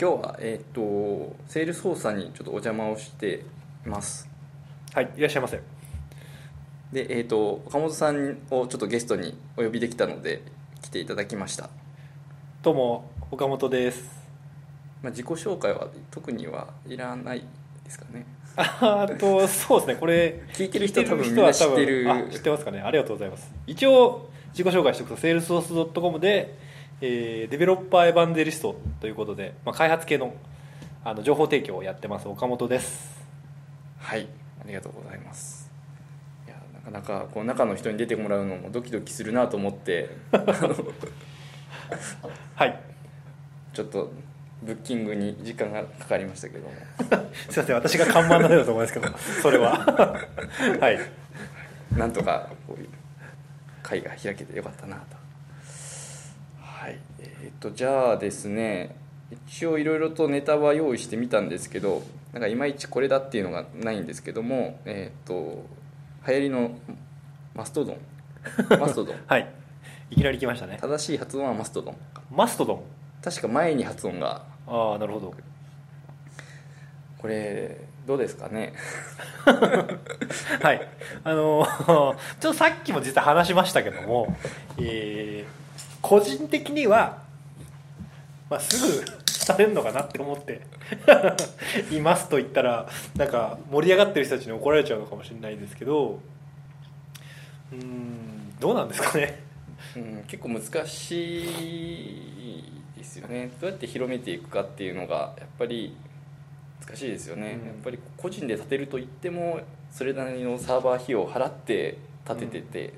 今日は、えっ、と Salesforce さんにちょっとお邪魔をしています。はいいらっしゃいませ。でえっ、と岡本さんをちょっとゲストにお呼びできたので来ていただきました、どうも岡本です。まあ、自己紹介は特にはいらないですかね。あーとそうですねこれ 聞いてる人は多分聞いみんな知ってる。知ってますかね。ありがとうございます。一応自己紹介しておくと salesforce.com で、えーデベロッパーエヴァンゼリストということで、まあ、開発系のあの情報提供をやってます岡本です。はいありがとうございます。いやなかなかこう中の人に出てもらうのもドキドキするなと思って。はい。ちょっとブッキングに時間がかかりましたけども。すいません私が看板のようだと思いますけどそれは。はい。なんとかこういう会が開けてよかったなとはい。えっ、とじゃあですね一応いろいろとネタは用意してみたんですけどなんかいまいちこれだっていうのがないんですけどもえっ、と流行りのマストドン。マストドン。はい。いきなり来ましたね。正しい発音はマストドン。マストドン？確か前に発音が。ああなるほど。これどうですかね？はい。あのちょっとさっきも実は話しましたけども、えー個人的には、まあ、すぐされるのかなって思って いますと言ったらなんか盛り上がってる人たちに怒られちゃうのかもしれないですけどうーんどうなんですかね。うん、結構難しいですよね。どうやって広めていくかっていうのがやっぱり難しいですよね、うん。やっぱり個人で建てると言ってもそれなりのサーバー費用を払って建ててて、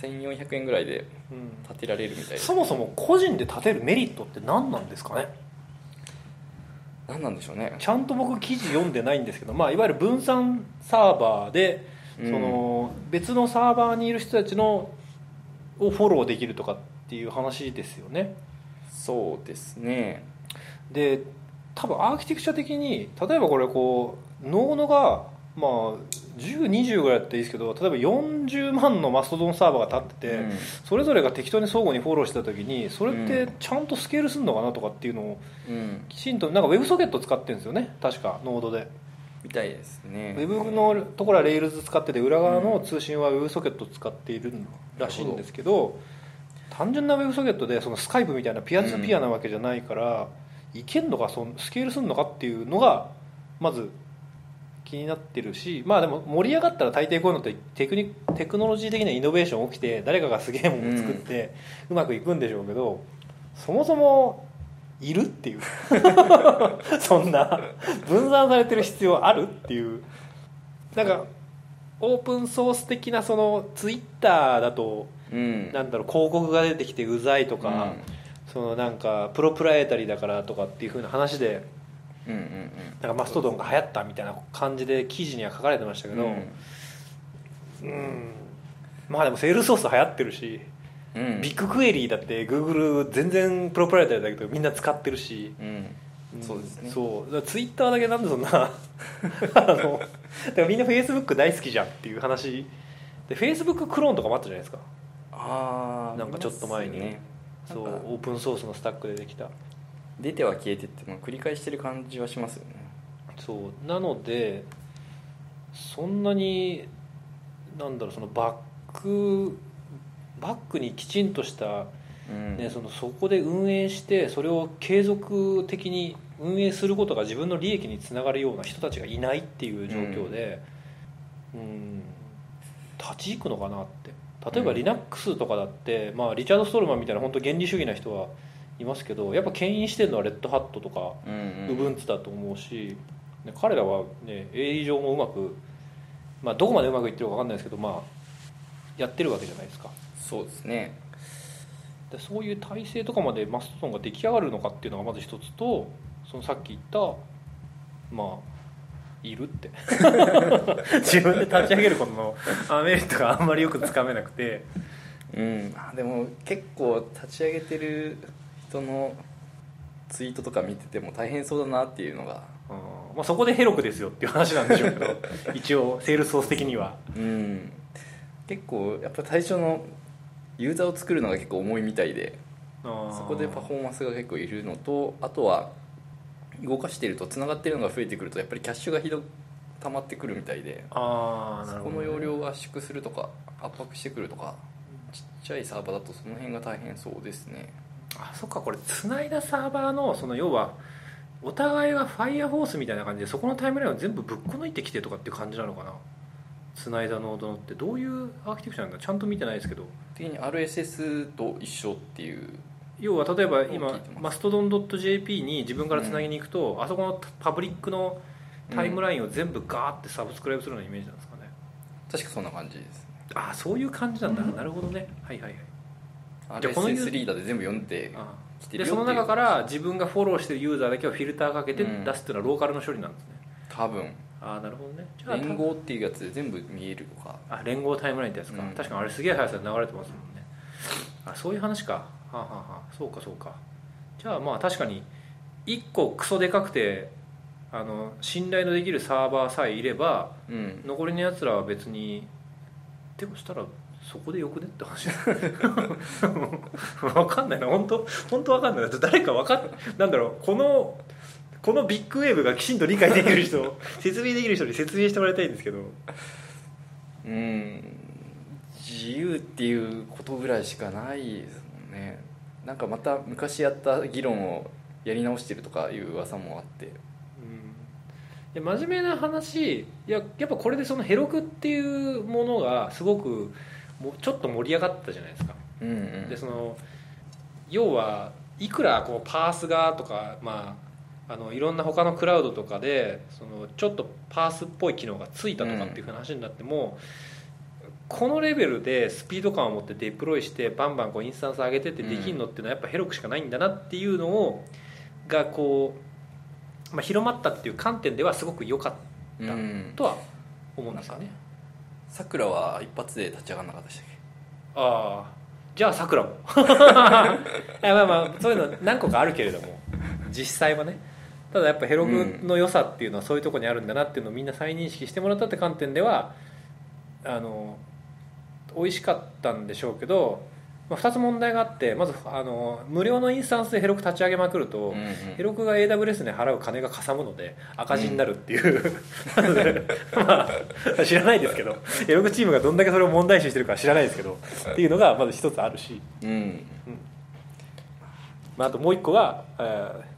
1400円ぐらいでうん。建てられるみたいでそもそも個人で建てるメリットって何なんですかね？何なんでしょうね。ちゃんと僕記事読んでないんですけど、まあ、いわゆる分散サーバーでそうん。の別のサーバーにいる人たちのをフォローできるとかっていう話ですよね。そうですね。で多分アーキテクチャ的に例えばこれこうノードがまあ1020ぐらいだったらいいですけど例えば40万のマストドンサーバーが立ってて、うん。それぞれが適当に相互にフォローしてた時にそれってうんちゃんとスケールするのかなとかっていうのをうんきちんとなんかウェブソケット使ってるんですよね確かノードで。みたいですね。ウェブのところは Rails 使ってて裏側の通信は WebSocket を使っているらしいんですけど単純な WebSocket でそのスカイプみたいなピアツーピアなわけじゃないから、いけんのかそのスケールするのかっていうのがまず気になってるしまあでも盛り上がったら大抵こういうのってテクニテクノロジー的なイノベーション起きて誰かがすげえものを作ってうまくいくんでしょうけど、そもそもいるっていう。そんな分散されてる必要あるっていう。なんかオープンソース的なそのツイッターだとうん。なんだろう広告が出てきてうざいとか、そのなんかプロプライエタリーだからとかっていう風な話でうんうんうん。なんかマストドンが流行ったみたいな感じで記事には書かれてましたけど、うん。うん。まあでもセールスソース流行ってるし、うん。ビッグクエリーだってグーグル全然プロプライエタリーだけどみんな使ってるし、うん。そうですね。そう。ツイッターだけなんでそんな あのだからみんなフェイスブック大好きじゃんっていう話。でフェイスブッククローンとかもあったじゃないですか。ああなんかちょっと前に。ね。そうオープンソースのスタックでできた出ては消えてってまあ繰り返してる感じはしますよね。そう。なのでそんなになんだろうそのバックバックにきちんとした、うん。ね、そのそこで運営してそれを継続的に運営することが自分の利益につながるような人たちがいないっていう状況でうん立ち行くのかなって。例えばうん。Linux とかだって、まあ、リチャード・ストールマンみたいな本当原理主義な人はいますけどやっぱ牽引してるのはレッドハットとかうん部分ツだと思うし、ね彼らはね営利上もうまく、まあ、どこまでうまくいってるか分かんないですけどまあやってるわけじゃないですか。そうですね。でそういう体制とかまでマストドンが出来上がるのかっていうのがまず一つとそのさっき言ったまあいるって。自分で立ち上げることのあメリットがあんまりよくつかめなくて。うん。あでも結構立ち上げてる人のツイートとか見てても大変そうだなっていうのが。うんまあ、そこでヘロクですよっていう話なんでしょうけど 一応セールスソース的には。うん。結構やっぱ最初のユーザーを作るのが結構重いみたいでそそこでパフォーマンスが結構いるのとあとは動かしてるとつながってるのが増えてくるとやっぱりキャッシュがひど溜まってくるみたいでああなるほど、そこの容量を圧縮するとか圧迫してくるとかちっちゃいサーバーだとその辺が大変そうですねあそっかこれつないだサーバーのその要はお互いがファイヤーフォースみたいな感じでそこのタイムラインを全部ぶっこ抜いてきてとかっていう感じなのかな？つないだノードのってどういうアーキテクチャなんだ？ちゃんと見てないですけど。的に RSS と一緒っていう。要は例えば今マストドン .jp に自分からつなぎに行くと、あそこのパブリックのタイムラインを全部ガーってサブスクライブするようなイメージなんですかね、確かそんな感じです。ああそういう感じなんだ、なるほどね。はいはいはいじゃあこの RSS リーダーで全部読んであきてるよでその中から自分がフォローしてるユーザーだけをフィルターかけてうん出すっていうのはローカルの処理なんですね、多分。ああなるほどね。じゃあ連合っていうやつで全部見えるとか。あ連合タイムラインってやつか、うん。確かにあれすげえ速さで流れてますもんね。あそういう話か。はあ、はあはあ、そうかそうか。じゃあまあ確かに1個クソでかくてあの信頼のできるサーバーさえいればうん。残りのやつらは別にでもしたらそこでよくね？って話。分かんないな。本当本当分かんない。誰か分かんなんだろう。このこのビッグウェーブがきちんと理解できる人 説明できる人に説明してもらいたいんですけど。うん。自由っていうことぐらいしかないですもんね。なんかまた昔やった議論をやり直してるとかいう噂もあって。で真面目な話。いややっぱこれでそのヘロクっていうものがすごくもうちょっと盛り上がったじゃないですか、うんうん。でその要はいくらこうパースがとか、まあ、あのいろんな他のクラウドとかでそのちょっとパースっぽい機能がついたとかっていう話になっても、このレベルでスピード感を持ってデプロイしてバンバンこうインスタンス上げてってできるのっていうのはやっぱヘロクしかないんだなっていうのをがこう、まあ、広まったっていう観点ではすごく良かったうん。とは思うんですよね。さくらは一発で立ち上がらなかったでしたっああじゃあさくらも。いやまあまあそういうの何個かあるけれども。実際はね。ただやっぱヘログの良さっていうのはそういうところにあるんだなっていうのをみんな再認識してもらったって観点ではあの美味しかったんでしょうけど、まあ、2つ問題があってまずあの無料のインスタンスでヘロク立ち上げまくると、け、うんうん。ヘロクが AWS に払う金がかさむので赤字になるっていう、まあ知らないですけどヘロクチームがどんだけそれを問題視してるかは知らないですけどっていうのがまず一つあるし、うん。まあ、あともう一個が、えー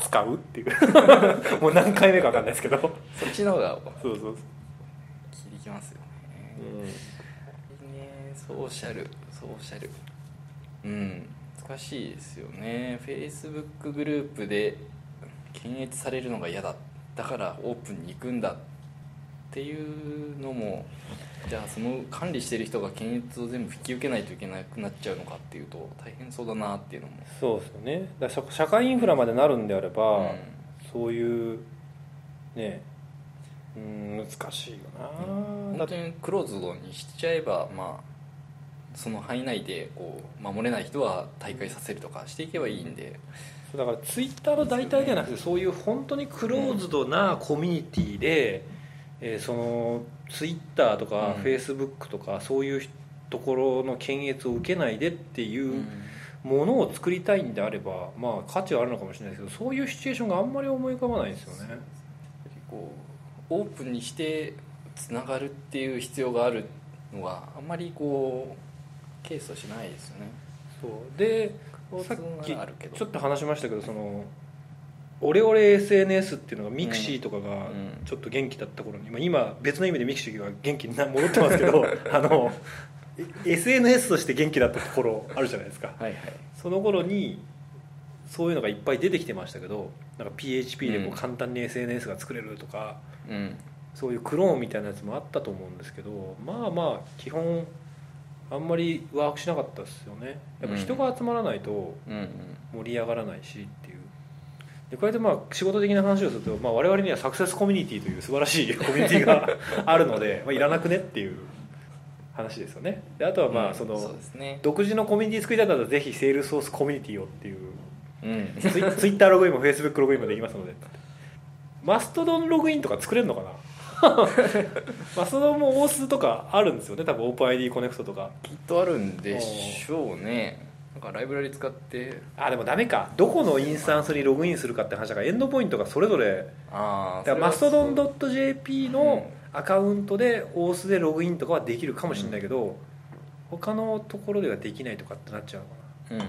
使うっていう。もう何回目か分かんないですけど。そっちの方がそうそうそう、聞いてきますよねね。ソーシャルソーシャル。うん。難しいですよね。フェイスブックグループで検閲されるのが嫌だ。だからオープンに行くんだっていうのもじゃあその管理してる人が検閲を全部引き受けないといけなくなっちゃうのかっていうと大変そうだなっていうのも。そうですよね。だから社社会インフラまでなるんであれば、うん。そういうねうん難しいよな、本当にクローズドにしちゃえばまあその範囲内でこう守れない人は大会させるとかしていけばいいんで。だからツイッターの代替ではなくてそういう本当にクローズドなコミュニティで、えーそのツイッターとかうん。フェイスブックとかそういうところの検閲を受けないでっていうものを作りたいんであればまあ価値はあるのかもしれないですけどそういうシチュエーションがあんまり思い浮かばないですよね。こうオープンにしてつながるっていう必要があるのはあんまりこうケースとしないですよね。そう。でさっきちょっと話しましたけどそのオレオレ SNS っていうのが mixi とかがうん。ちょっと元気だった頃に、まあ、今別の意味で mixi が元気にな戻ってますけど あの SNS として元気だったところあるじゃないですか。はいはい。その頃にそういうのがいっぱい出てきてましたけどなんか PHP でこうんう簡単に SNS が作れるとか、うんそういうクローンみたいなやつもあったと思うんですけどまあまあ基本あんまりワークしなかったですよね。やっぱ人が集まらないとうん。うん盛り上がらないしっていう。でこれでまあ仕事的な話をすると、まあ、我々にはサクセスコミュニティという素晴らしい コミュニティが あるので、まあ、いらなくねっていう話ですよね。であとはまあその、独自のコミュニティ作りたいならぜひセールソースコミュニティをっていううん。ツイツイッターログインもフェイスブックログインもできますのでマストドンログインとか作れるのかな？マストドンも OAuth とかあるんですよね多分 OpenID Connect とか。きっとあるんでしょうね。なんかライブラリ使って。あでもダメか。どこのインスタンスにログインするかって話だからエンドポイントがそれぞれ。ああだからマストドン .jp のアカウントでオースでログインとかはできるかもしれないけど、他のところではできないとかってなっちゃうのかうん。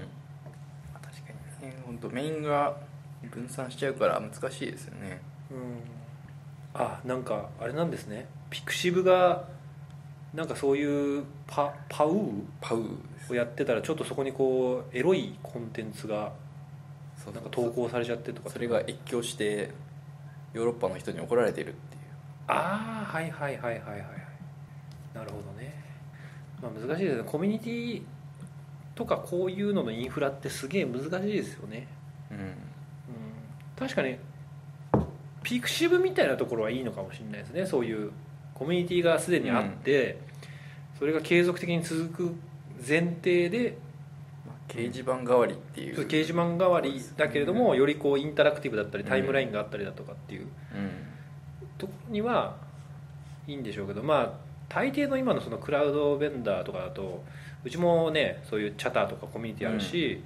確かにね。本当メインが分散しちゃうから難しいですよね。なうんあなんかあれなんですね。ピクシブがなんかそういうパパウー？パウをやってたらちょっとそこにこうエロいコンテンツがそうなんか投稿されちゃってとか。それが越境してヨーロッパの人に怒られてるっていう。ああはいはいはいはいはいはい。なるほどね、まあ、難しいですね。コミュニティとかこういうののインフラってすげえ難しいですよね、うん。うん、確かにピクシブみたいなところはいいのかもしれないですね。そういうコミュニティがすでにあって、それが継続的に続く前提でまあ掲示板代わりっていう。掲示板代わりだけれどもよりこうインタラクティブだったりタイムラインがあったりだとかっていう。うん。ところにはいいんでしょうけどまあ大抵の今のそのクラウドベンダーとかだとうちもねそういうチャターとかコミュニティあるし、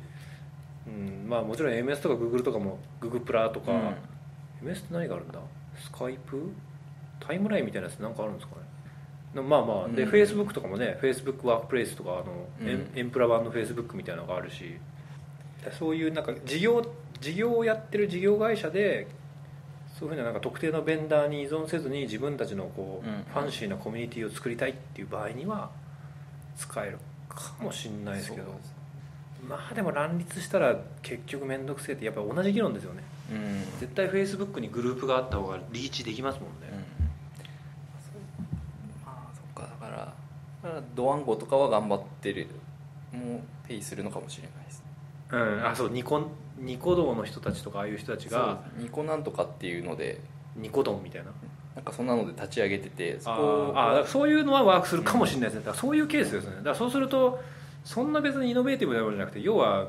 うん。まあ、もちろん MS とか Google とかも Google プラとか、MS って何があるんだ？スカイプ？タイムラインみたいなやつなんかあるんですかね？なまあまあで、うん。Facebook とかもね Facebook ワークプレイスとかあの、エンうん。エンプラ版の Facebook みたいなのがあるし。そういうなんか事業事業をやってる事業会社でそういうふうななんか特定のベンダーに依存せずに自分たちのこう、うん。ファンシーなコミュニティを作りたいっていう場合には使えるかもしれないですけど。まあでも乱立したら結局面倒くせえってやっぱり同じ議論ですよね。うん絶対フェイスブックにグループがあった方がリーチできますもんうん。ね、まあそっか。だからだからドワンゴとかは頑張ってるもうペイするのかもしれないです。ねうん。あそうニコニコ動の人たちとかああいう人たちがニコなんとかっていうので。ニコ動みたいな。なんかそんなので立ち上げててそあこーあーだからそういうのはワークするかもしれないですね。だからそういうケースですね。だからそうするとそんな別にイノベーティブなものじゃなくて要は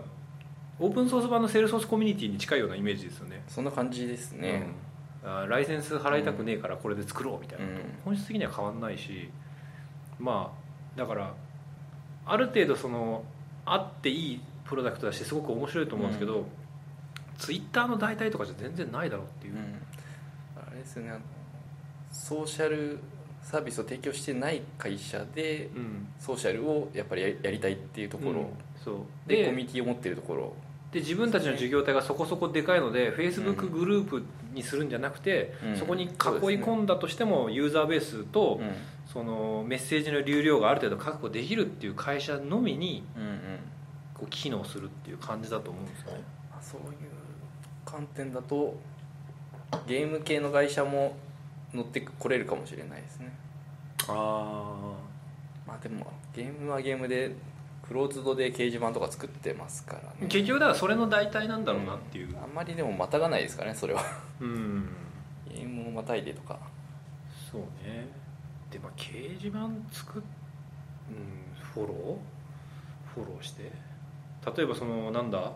オープンソース版のセールソースコミュニティに近いようなイメージですよね。そんな感じですね、うん、ライセンス払いたくねえからこれで作ろうみたいな、うん。本質的には変わんないしまあだからある程度そのあっていいプロダクトだしすごく面白いと思うんですけど、ツイッターの代替とかじゃ全然ないだろうっていう。う、ん。あれですよね。ソーシャルサービスを提供してない会社でうん。ソーシャルをやっぱりややりたいっていうところ、うん。そう。ででコミュニティを持ってるところで自分たちの事業体がそこそこでかいのでフェイスブックうん。グループにするんじゃなくて、うん。そこに囲い込んだとしてもユーザーベースと、うん。そのメッセージの流量がある程度確保できるっていう会社のみにこう機能するっていう感じだと思うんですよね。まあそういう観点だとゲーム系の会社も乗ってこれるかもしれないですね。あまあでもゲームはゲームでクローズドで掲示板とか作ってますからね。結局だからそれの代替なんだろうなっていう。あんまりでもまたがないですかねそれは。うん。ゲームをまたいでとか。そうね。でまあ掲示板作っ、うん、フォロー？フォローして。例えばそのなんだ？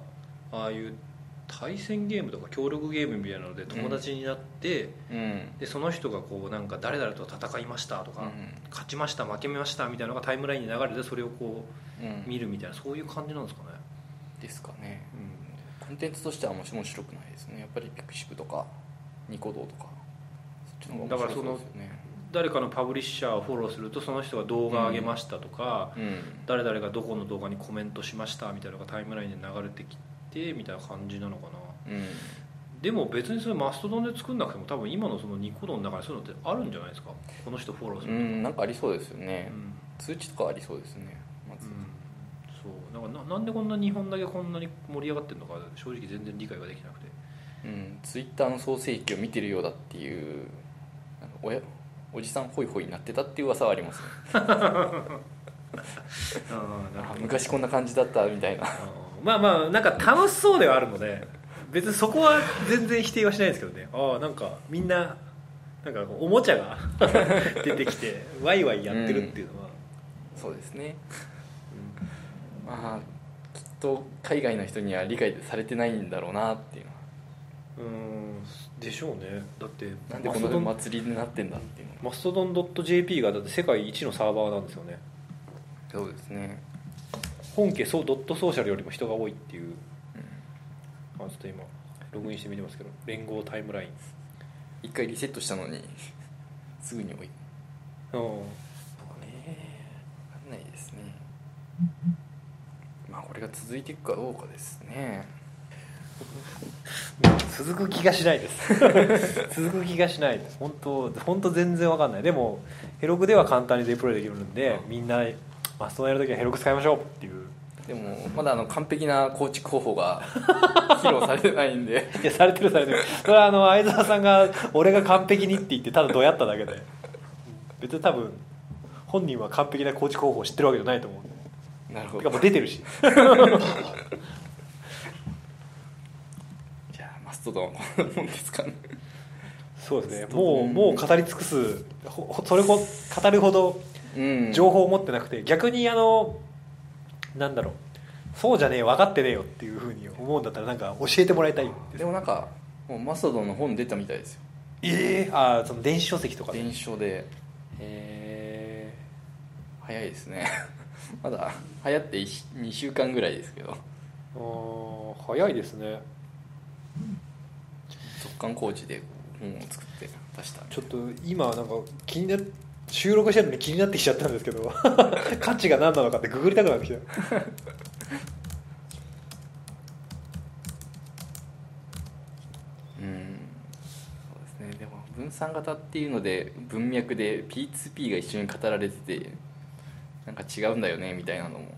ああいう対戦ゲームとか協力ゲームみたいなので友達になって、うん。でその人がこうなんか誰々と戦いましたとか、うん勝ちました負けましたみたいなのがタイムラインに流れてそれをこううん。見るみたいなそういう感じなんですかね、ですかね。うコンテンツとしては面白くないですね。やっぱりピクシブとかニコ動とかそっちの方が面白そうですよねん、誰かのパブリッシャーをフォローするとその人が動画上げましたとか、うん。誰々がどこの動画にコメントしましたみたいなのがタイムラインで流れてきてみたいな感じなのかな。うん。でも別にそれマストドンで作んなくても多分今のそのニコ動の中にそういうのってあるんじゃないですか？この人フォローすうるとか。んなんかありそうですよね、うん。通知とかありそうですねまず、そう。なんかななんでこんな日本だけこんなに盛り上がってるのか正直全然理解ができなくて。うん、ツイッターの創世記を見てるようだっていうなんかおやおじさんホイホイになってたっていう噂はありますね。ああなるほど。昔こんな感じだったみたいなまあまあなんか楽しそうではあるので別にそこは全然否定はしないですけどね。ああなんかみんななんかおもちゃが 出てきてワイワイやってるっていうのは、そうですね。まあきっと海外の人には理解されてないんだろうなっていうのは。うんうんでしょうね。だってなんでこんな祭りになってんだっていうのは。マストドン .jp がだって世界一のサーバーなんですよね。そうですね本家そうドットソーシャルよりも人が多いっていう、まあ、ちょっと今ログインしてみてますけど連合タイムライン。一回リセットしたのに すぐに追い。うんそうね分かんないですね。まあこれが続いていくかどうかですね。続く気がしないです。続く気がしないです。本当本当全然わかんない。でもヘロクでは簡単にデプロイできるんでみんなマストドンやるときはヘロク使いましょうっていう。でもまだあの完璧な構築方法が 披露されてないんで。いやされてるされてる。それはあの相沢さんが俺が完璧にって言ってただどうやっただけで。別に多分本人は完璧な構築方法を知ってるわけじゃないと思う。なるほど。てかもう出てるし。じゃあマストドンはこんなもんですかね。そうですね。もうもう語り尽くすほそれほ語るほどうん情報を持ってなくて逆にあのなんだろうそうじゃねえ分かってねえよっていうふうに思うんだったらなんか教えてもらいたいです。でもなんかもうマストドンの本出たみたいですよ。ええああその電子書籍とかで。電子書で。へ早いですね。まだ流行って2週間ぐらいですけど。えー、早いですね。速乾工事で本を作って出したちょっと今なんか気にな収録してるのに気になってきちゃったんですけど 価値が何なのかってググりたくなってきた。うんそうですね。でも分散型っていうので文脈で P2P が一緒に語られててなんか違うんだよねみたいなのも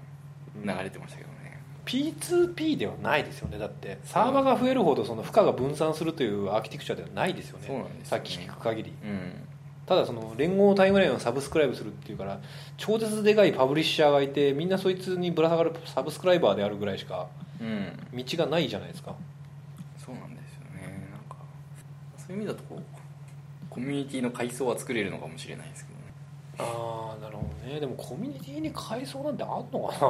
流れてましたけどね、P2P ではないですよね。だってサーバーが増えるほどその負荷が分散するというアーキテクチャではないですよね。そうなんですよね。さっき聞く限り。うんただその連合タイムラインをサブスクライブするっていうから超絶でかいパブリッシャーがいてみんなそいつにぶら下がるサブスクライバーであるぐらいしかうん。道がないじゃないですか。そうなんですよね。なんかそういう意味だとこうコミュニティの階層は作れるのかもしれないですけどね。ああなるほどね。でもコミュニティに階層なんてあんのかな？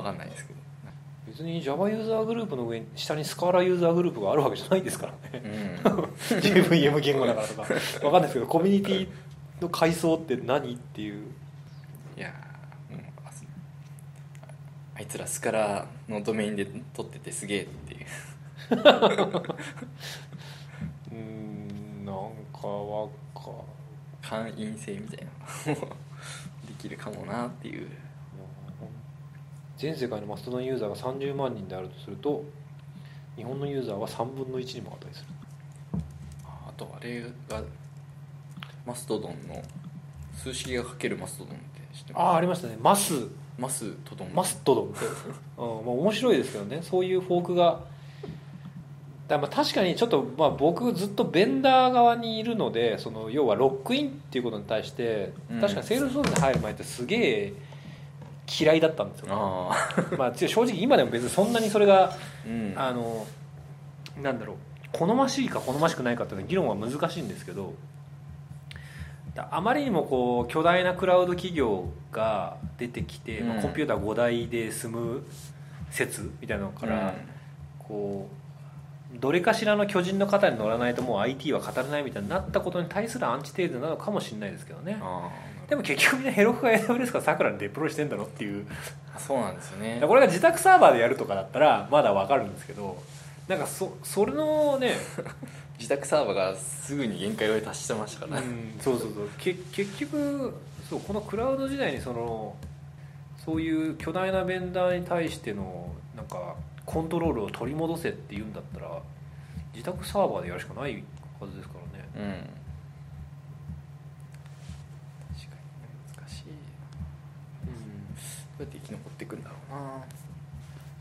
わかんないですけど別に Java ユーザーグループの上に下にスカーラユーザーグループがあるわけじゃないですからね。うん。JVM 言語だからとか。わかんないですけどコミュニティの階層って何っていう。いやあいつらスカラのドメインで取っててすげえっていう。うーんなんかわか会員制みたいな。できるかもなっていう全世界のマストドンユーザーが30万人であるとすると日本のユーザーは3分の1にも値する。ああとあれがマストドンの数式が書けるマストドンって知ってああまありましたね。マス。すマストドン。マストドン。って、うんまあ、面白いですけどね。そういうフォークが。だまあ確かにちょっと、まあ、僕ずっとベンダー側にいるのでその要はロックインっていうことに対してうん。確かにセールスフォースに入る前ってすげえ嫌いだったんですよ、ああ まあ、正直今でも別にそんなにそれがうん。あのなんだろう好ましいか好ましくないかっていうのは議論は難しいんですけどだあまりにもこう巨大なクラウド企業が出てきて、まあうんコンピューター5台で済む説みたいなのから、こうどれかしらの巨人の肩に乗らないともう IT は語れないみたいになったことに対するアンチテーゼなのかもしれないですけどね。あでも結局みんなヘロクが AWS かさくらにデプロイしてんだろっていう。あそうなんですよ。ねこれが自宅サーバーでやるとかだったらまだわかるんですけどなんかそそれのね、自宅サーバーがすぐに限界を達してましたから。ね、うん、そうそうそう。け結局そうこのクラウド時代にそのそういう巨大なベンダーに対してのなんかコントロールを取り戻せっていうんだったら自宅サーバーでやるしかないはずですからね。うん確かに難しいうんどうやって生き残っていくんだろうな。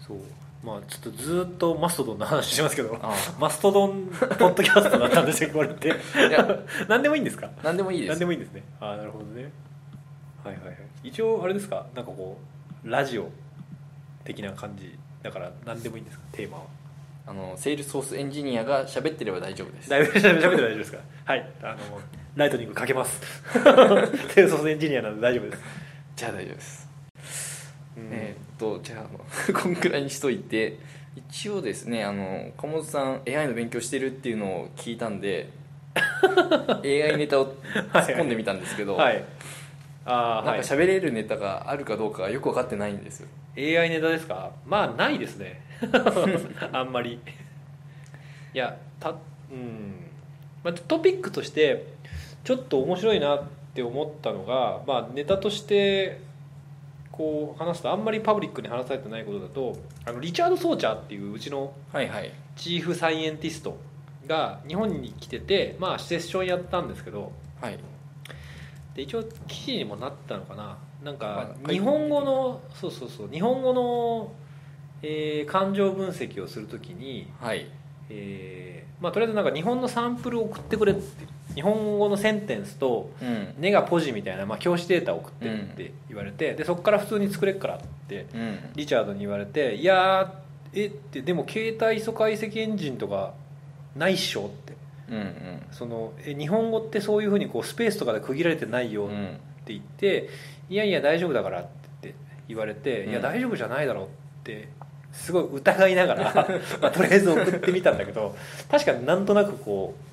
そう。まあちょっとずっとマストドンの話しますけどあマストドンポッドキャストだったんですよこれって。いや。何でもいいんですか？何でもいいです。何でもいいんですね。ああなるほどね。はいはいはい。一応あれですか？なんかこうラジオ的な感じだから何でもいいんですか？テーマは。あのセールスフォースエンジニアが喋ってれば大丈夫です。だいぶ 喋って大丈夫ですか？はい。あのライトニング書けます。セールスフォースエンジニアなので大丈夫です、じゃあ大丈夫です、うんえーっとじゃあ こんくらいにしといて一応ですねあの鴨本さん AI の勉強してるっていうのを聞いたんで AI ネタを突っ込んでみたんですけど、はい。あなんか喋れるネタがあるかどうかがよく分かってないんですよ。AI ネタですか？まあないですね。あんまり。いやたうん、まあ、トピックとしてちょっと面白いなって思ったのが、まあ、ネタとしてこう話すとあんまりパブリックに話されてないことだとあのリチャード・ソーチャーっていううちのチーフサイエンティストが日本に来てて、まあ、セッションやったんですけどはい。で一応記事にもなったのかな。なんかあ日本語のそうそうそう日本語の、えー感情分析をするときに、はい。えーまあ、とりあえずなんか日本のサンプルを送ってくれって日本語のセンテンスとうん。ネガポジみたいな、まあ、教師データを送ってって言われて、でそこから普通に作れっからってうん。リチャードに言われて「いやーえってでも携帯素解析エンジンとかないっしょ」って。うんうん。そのえ日本語ってそういうふうにこうスペースとかで区切られてないよっうん。て言って「いやいや大丈夫だから」って言われて「うん。いや大丈夫じゃないだろ」うってすごい疑いながら、まあ、とりあえず送ってみたんだけど確かになんとなくこう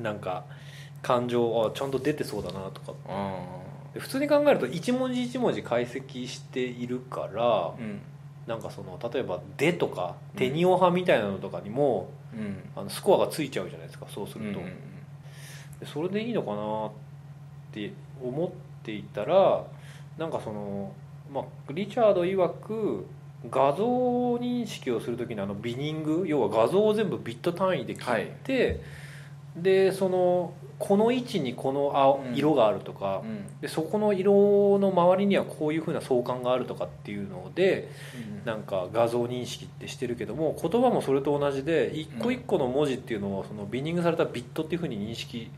なんか感情あちゃんと出てそうだなとか。あで普通に考えると一文字一文字解析しているからあうん。なんかその例えば「で」とか「テニオ派」みたいなのとかにもうん。あのスコアがついちゃうじゃないですかそうすると。うんうんでそれでいいのかなって思っていたらなんかその、まあ、リチャード曰く画像認識をする時のあのビニング要は画像を全部ビット単位で切って、でそのこの位置にこの青うん。色があるとか、うん。でそこの色の周りにはこういうふうな相関があるとかっていうのでうん。なんか画像認識ってしてるけども言葉もそれと同じで一個一個の文字っていうのをそのビニングされたビットっていうふうに認識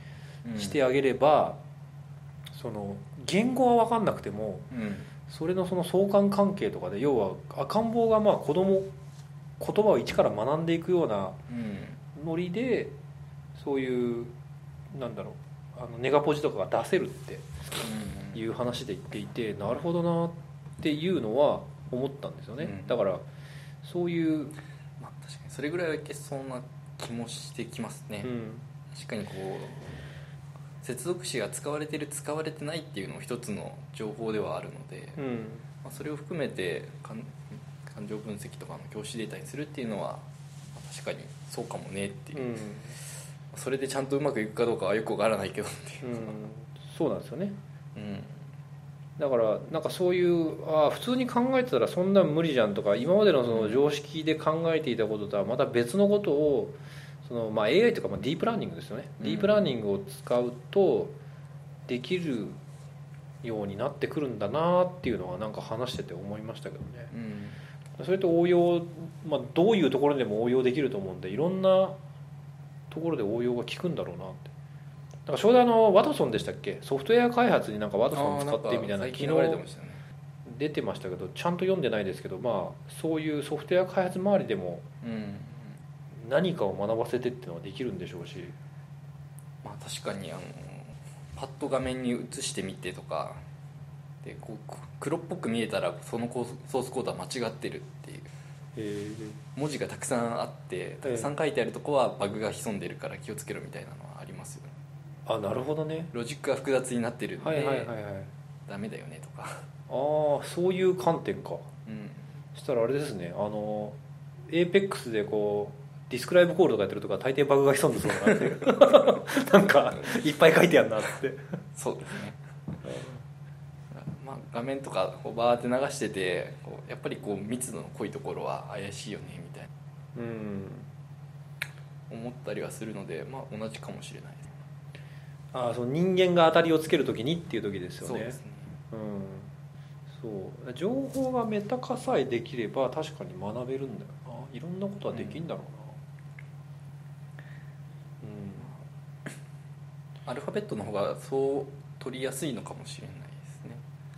うん。してあげれば、その言語は分かんなくてもうん。それのその相関関係とかで要は赤ん坊がまあ子供言葉を一から学んでいくようなうん。ノリでそういうなんだろうあのネガポジとかが出せるっていう話で言っていてなるほどなっていうのは思ったんですよね、うん。だからそういう、まあ確かにそれぐらいはいけそうな気もしてきますね、うん。確かにこう接続詞が使われてる使われてないっていうのも一つの情報ではあるので、うん。まあ、それを含めて感感情分析とかの教師データにするっていうのは、まあ確かにそうかもねっていうう、んそれでちゃんとうまくいくかどうかはよくわからないけどっていう。う、ん、そうなんですよね。うん。だからなんかそういうああ普通に考えてたらそんなん無理じゃんとか今までのその常識で考えていたこととはまた別のことをそのまあ AI とかまあディープラーニングですよね、うん。ディープラーニングを使うとできるようになってくるんだなっていうのはなんか話してて思いましたけどね。うん。それと応用、まあ、どういうところでも応用できると思うんでいろんなところで応用が効くんだろうなって。なんかちょうどあのワトソンでしたっけ？ソフトウェア開発になんかワトソン使ってみたいな昨日あーんか最近流れてましたね出てましたけどちゃんと読んでないですけどまあそういうソフトウェア開発周りでもうん。何かを学ばせてっていうのはできるんでしょうし。まあ確かにあのパッと画面に映してみてとかでこう黒っぽく見えたらそのソースコードは間違ってる文字がたくさんあってたくさん書いてあるとこはバグが潜んでるから気をつけろみたいなのはありますよあなるほどね。ロジックが複雑になってるんで、はいはいはいはい。ダメだよねとか、ああそういう観点か。うん、そしたらあれですね。あの APEX でこうディスクライブコールとかやってるとか大抵バグが潜んでそうだなっていう。なんかいっぱい書いてあるなって。そうですね、まあ、画面とかこうバーって流しててこうやっぱりこう密度の濃いところは怪しいよねみたいうん。な思ったりはするので、まあ、同じかもしれないです。ああその人間が当たりをつけるときにっていう時ですよね。そうですね。うん。そう。情報がメタ化さえできれば確かに学べるんだよな。いろんなことはできるんだろうな。アルファベットの方がそう取りやすいのかもしれない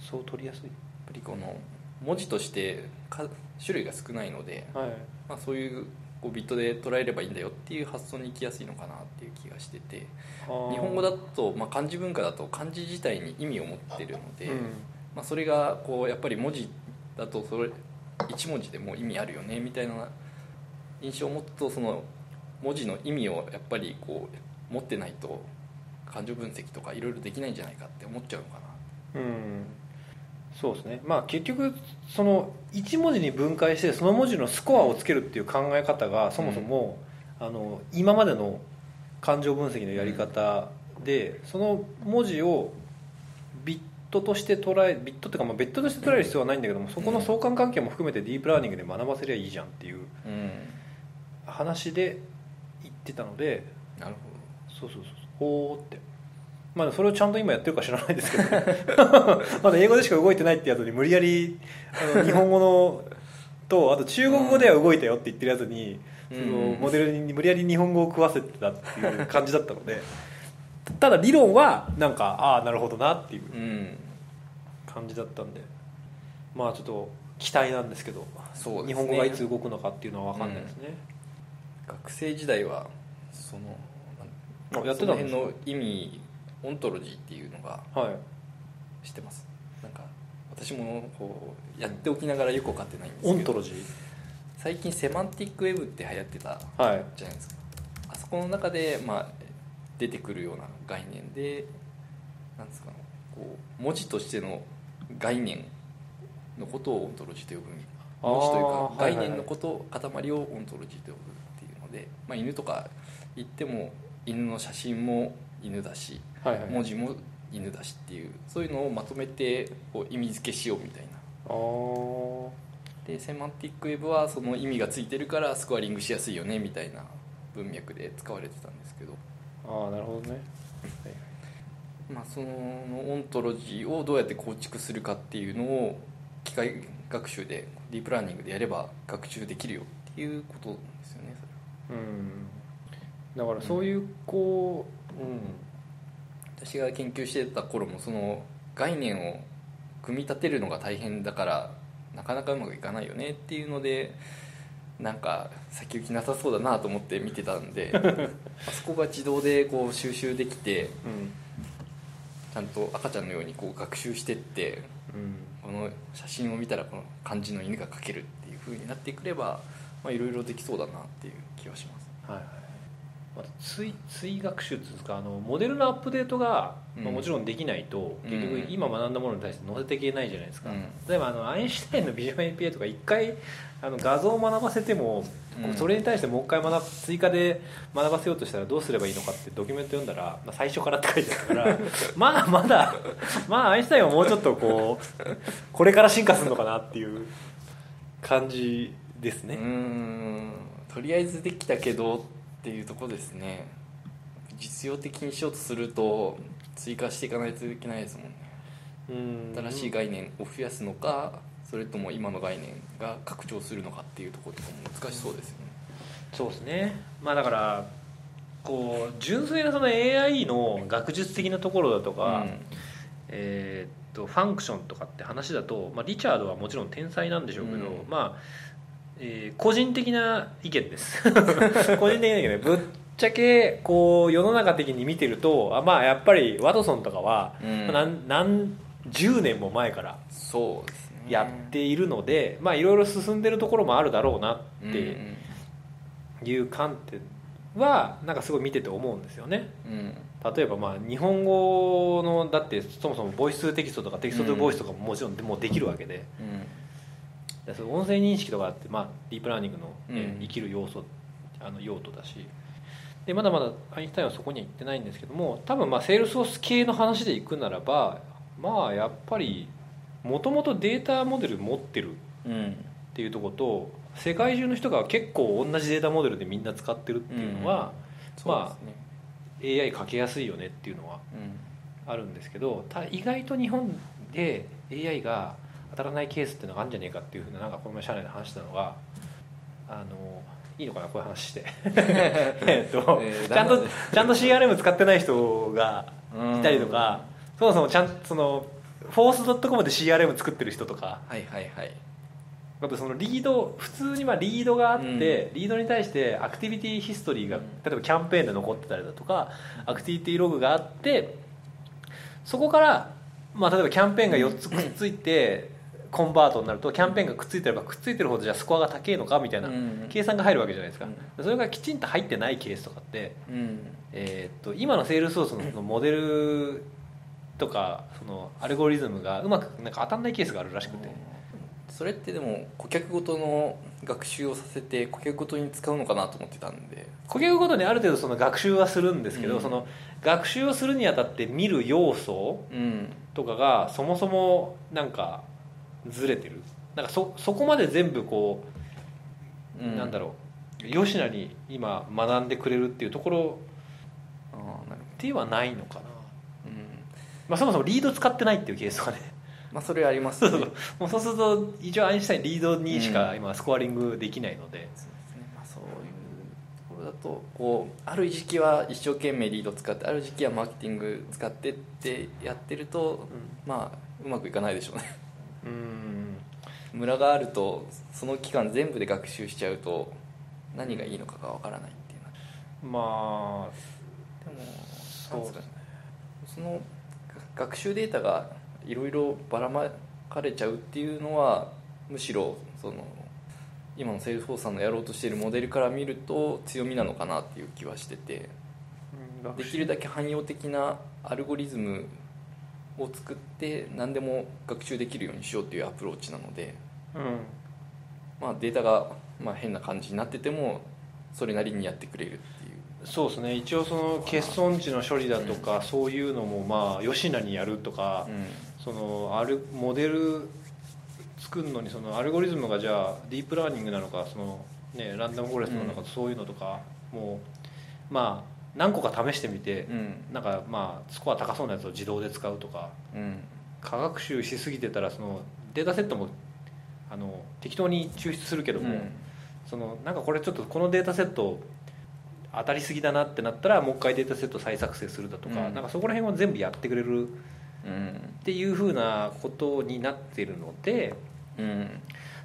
そう取りやすい。やっぱりこの文字としてか種類が少ないので、はい。まあ、そういうこうビットで捉えればいいんだよっていう発想に行きやすいのかなっていう気がしてて日本語だと、まあ、漢字文化だと漢字自体に意味を持ってるので、うん。まあ、それがこうやっぱり文字だとそれ1文字でも意味あるよねみたいな印象を持つとその文字の意味をやっぱりこう持ってないと感情分析とかいろいろできないんじゃないかって思っちゃうのかなうんそうですね。まあ結局その1文字に分解してその文字のスコアをつけるっていう考え方がそもそも、あの今までの感情分析のやり方で、その文字をビットとして捉えビットっていうかまあベッドとして捉える必要はないんだけどもそこの相関関係も含めてディープラーニングで学ばせりゃいいじゃんっていううん。話で言ってたのでなるそうそうそう。ほーってまあそれをちゃんと今やってるか知らないですけど まだ英語でしか動いてないってやつに無理やりあの日本語の とあと中国語では動いたよって言ってるやつに、うん。そのモデルに無理やり日本語を食わせてたっていう感じだったので。ただ理論はなんかああなるほどなっていう感じだったんで。まあちょっと期待なんですけど日本語がいつ動くのかっていうのは分かんないですね、学生時代はそのあやってそのた辺の意味オントロジーっていうのがはい。知ってます？なんか私もこうやっておきながらよく分かってないんですけど。オントロジー最近セマンティックウェブって流行ってたーはい。じゃないですか。あそこの中で、まあ、出てくるような概念でなんですかねこう文字としての概念のことをオントロジーと呼ぶ文字というかはいはいはい。概念のこと塊をオントロジーと呼ぶっていうので、まあ、犬とか言っても犬の写真も犬だしはいはい文字も犬だしっていうそういうのをまとめてこう意味付けしようみたいな。でセマンティックウェブはその意味がついてるからスコアリングしやすいよねみたいな文脈で使われてたんですけど、ああなるほどね、まあ、そのオントロジーをどうやって構築するかっていうのを機械学習でディープラーニングでやれば学習できるよっていうことなんですよねそれは。うん。だからそういうこう、うん、私が研究してた頃もその概念を組み立てるのが大変だからなかなかうまくいかないよねっていうのでなんか先行きなさそうだなと思って見てたんで あそこが自動でこう収集できてちゃんと赤ちゃんのようにこう学習してってうん。この写真を見たらこの漢字の犬が描けるっていう風になってくればまあいろいろできそうだなっていう気はします。はいはいまた追追学習っていうんですかあのモデルのアップデートが、まあ、うんもちろんできないと、うん。結局今学んだものに対して載せていけないじゃないですか、うん。例えばあのアインシュタインのビジョン API とか一回あの画像を学ばせても、うん。それに対してもう一回学ぶ追加で学ばせようとしたらどうすればいいのかってドキュメント読んだら、まあ、最初からって書いてあるから まあまだまあアインシュタインはもうちょっとこうこれから進化するのかなっていう感じですね、うーん。とりあえずできたけどっていうところですね。実用的にしようとすると追加していかないといけないですもんね。うん。新しい概念を増やすのかそれとも今の概念が拡張するのかっていうところとかも難しそうですよね。そうですね。まあだからこう純粋なその AI の学術的なところだとか、えーっとファンクションとかって話だと、まあ、リチャードはもちろん天才なんでしょうけど、うん。まあ、えー個人的な意見です。個人的な意見でぶっちゃけこう世の中的に見てるとあまあやっぱりワトソンとかは、うん。まあ何何十年も前からそうですね。やっているので、まあいろいろ進んでるところもあるだろうなっていう観点はなんかすごい見てて思うんですよね。うん。うん例えばまあ日本語のだってそもそも voice to text とか text to voice とかももちろんもうできるわけで、でその音声認識とかってまあディープラーニングの、ねうん。活きる要素あの用途だし。でまだまだアインシュタインはそこには行ってないんですけども多分まあセールスフォース系の話でいくならばまあやっぱりもともとデータモデル持ってるうんうんっていうところと世界中の人が結構同じデータモデルでみんな使ってるっていうのは、そうですね。AI かけやすいよねっていうのはうんあるんですけど意外と日本で AI が当たらないケースっていうのがあるんじゃねえかっていうふうななんかこの前社内で話したのがあのいいのかな？こういう話して。えっと、えーちゃんとちゃんと CRM 使ってない人がいたりとか、そもそもちゃんそのフォース .com で CRM 作ってる人とかはいはいはい。あとそのリード普通にまあリードがあって、うん。リードに対してアクティビティヒストリーがうん。例えばキャンペーンで残ってたりだとかアクティビティログがあってそこから、まあ、例えばキャンペーンが4つくっついてコンバートになるとキャンペーンがくっついてればくっついてるほどじゃあスコアが高いのかみたいなうん計算が入るわけじゃないですか。うそれがきちんと入ってないケースとかって、うん。えーっと今のセールスソースのそのモデルとかそのアルゴリズムがうまくなんか当たんないケースがあるらしくて。それってでも顧客ごとの学習をさせて顧客ごとに使うのかなと思ってたんで。顧客ごとにある程度その学習はするんですけど、うん。その学習をするにあたって見る要素うん。とかがそもそもなんかずれてる。なんかそそこまで全部こう、なんだろろう吉野に今学んでくれるっていうところうああなるではないのかな、うん。まあ、そもそもリード使ってないっていうケースとかね。まあそれありますね。もうそうすると一応アインシュタインリードにしかうん。今スコアリングできないので、そうですね。まあそういうところだとこうある時期は一生懸命リード使ってある時期はマーケティング使ってってやってるとまあうまくいかないでしょうねうん。ムラがあるとその期間全部で学習しちゃうと何がいいのかがわからないっていうの。はまあでもそうですね。その学習データがいろいろばらまかれちゃうっていうのはむしろその今のセールスフォースさんのやろうとしているモデルから見ると強みなのかなっていう気はしてて。できるだけ汎用的なアルゴリズムを作って何でも学習できるようにしようっていうアプローチなので、うん。まあ、データがまあ変な感じになっててもそれなりにやってくれるっていう。そうですね。一応その欠損値の処理だとか、そういうのもまあよしなにやるとか、そのあるモデル作るのにそのアルゴリズムがじゃあディープラーニングなのかその、ね、ランダムフォレストなのか、うん。そういうのとかもうまあ何個か試してみて、うん。なんかまあスコア高そうなやつを自動で使うとかうん。科学習しすぎてたらそのデータセットもあの適当に抽出するけども、そのなんかこれちょっとこのデータセット当たりすぎだなってなったらもう一回データセット再作成するだとか、うん。なんかそこら辺を全部やってくれるうん。っていうふうなことになってるのでうん。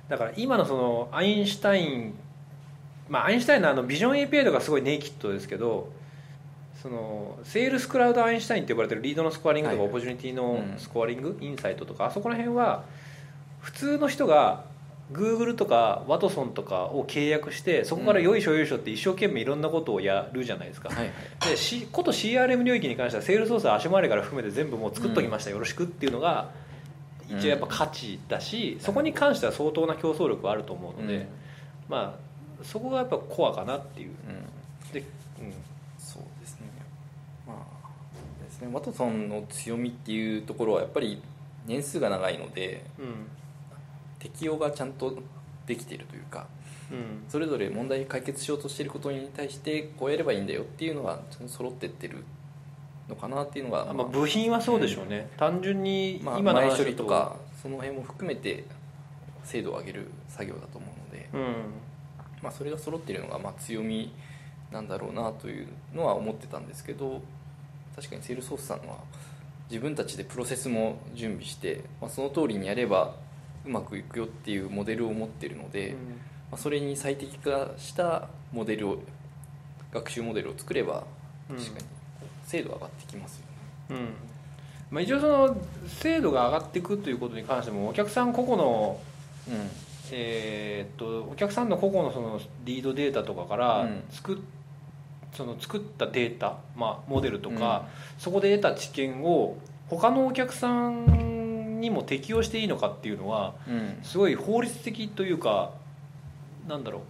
だから今のそのアインシュタインまあアインシュタインのあのビジョン API とかすごい naked ですけどそのセールスクラウドアインシュタインって呼ばれてるリードのスコアリングとか、はい opportunity のうん。スコアリング、インサイトとかあそこら辺は普通の人が Google とかワトソンとかを契約してそこからよいしょよいしょって一生懸命いろんなことをやるじゃないですか、はいはい。でしこと CRM 領域に関してはセールスソース足回りから含めて全部もう作っときました、よ。ろしくっていうのが一応やっぱ価値だし、そこに関しては相当な競争力はあると思うので、うん。まあそこがやっぱコアかなっていう。うん。で、うん、ですね。ワトソンの強みっていうところはやっぱり年数が長いのでうん適用がちゃんとできているというかうん。それぞれ問題解決しようとしていることに対してこうやればいいんだよっていうのがちゃんと揃ってってるのかなっていうのが、あまあ、部品はそうでしょうね、単純にまあ、今の前処理とかその辺も含めて精度を上げる作業だと思うので、うん。まあ、それが揃っているのがまあ強みなんだろうなというのは思ってたんですけど確かにセールスフォースさんは自分たちでプロセスも準備して、まあ、その通りにやればうまくいくよっていうモデルを持っているので、まあ、それに最適化したモデルを学習モデルを作ればうん。確かに精度が上がってきますよね。うん。まあ、一応その精度が上がっていくということに関してもお客さん個々のえーっとお客さんの個々のそのリードデータとかからうん。作っその作ったデータ、まあ、モデルとか、そこで得た知見を他のお客さんにも適用していいのかっていうのはうん。すごい法律的というかなんだろう。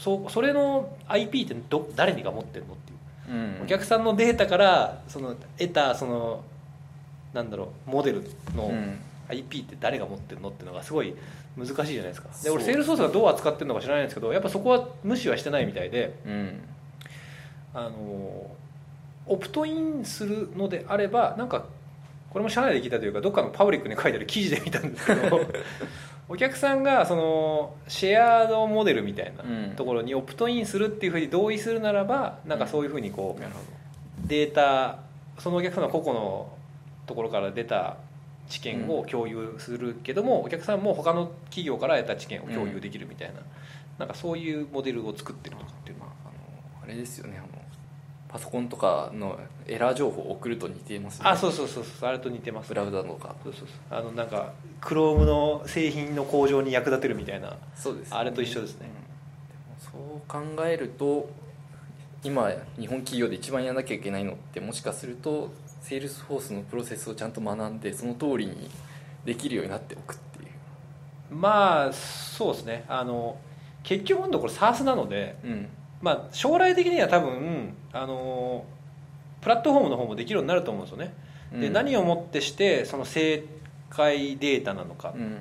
そそれの IP ってど誰にが持ってるのっていう。うん。お客さんのデータからその得たそのなんだろうモデルのうん。IP って誰が持ってるのっていうのがすごい難しいじゃないですか。で俺セールスソースがどう扱ってるのか知らないんですけどやっぱそこは無視はしてないみたいで。うんあのオプトインするのであればなんかこれも社内で聞いたというかどっかのパブリックに書いてある記事で見たんですけど お客さんがそのシェアードモデルみたいなうん。ところにオプトインするっていうふうに同意するならばなんかそういうふうにこうデータそのお客さんの個々のところから出た知見を共有するけども、お客さん。も他の企業から得た知見を共有できるみたいな,、なんかそういうモデルを作ってるとかっていうのはあのあれですよねあのパソコンとかのエラー情報を送ると似てますよね。あそうそうそうそうあれと似てますブラウザとかそうそうそう。あのなんかクロームの製品の向上に役立てるみたいなそうです、あれと一緒ですね。うん。でもそう考えると今日本企業で一番やらなきゃいけないのってもしかするとセールスフォースのプロセスをちゃんと学んでその通りにできるようになっておくっていう。まあそうですね。あの結局今度これ SARS なので、うんまあ、将来的には多分あのプラットフォームの方もできるようになると思うんですよね、でうん。何をもってしてその正解データなのか、うん。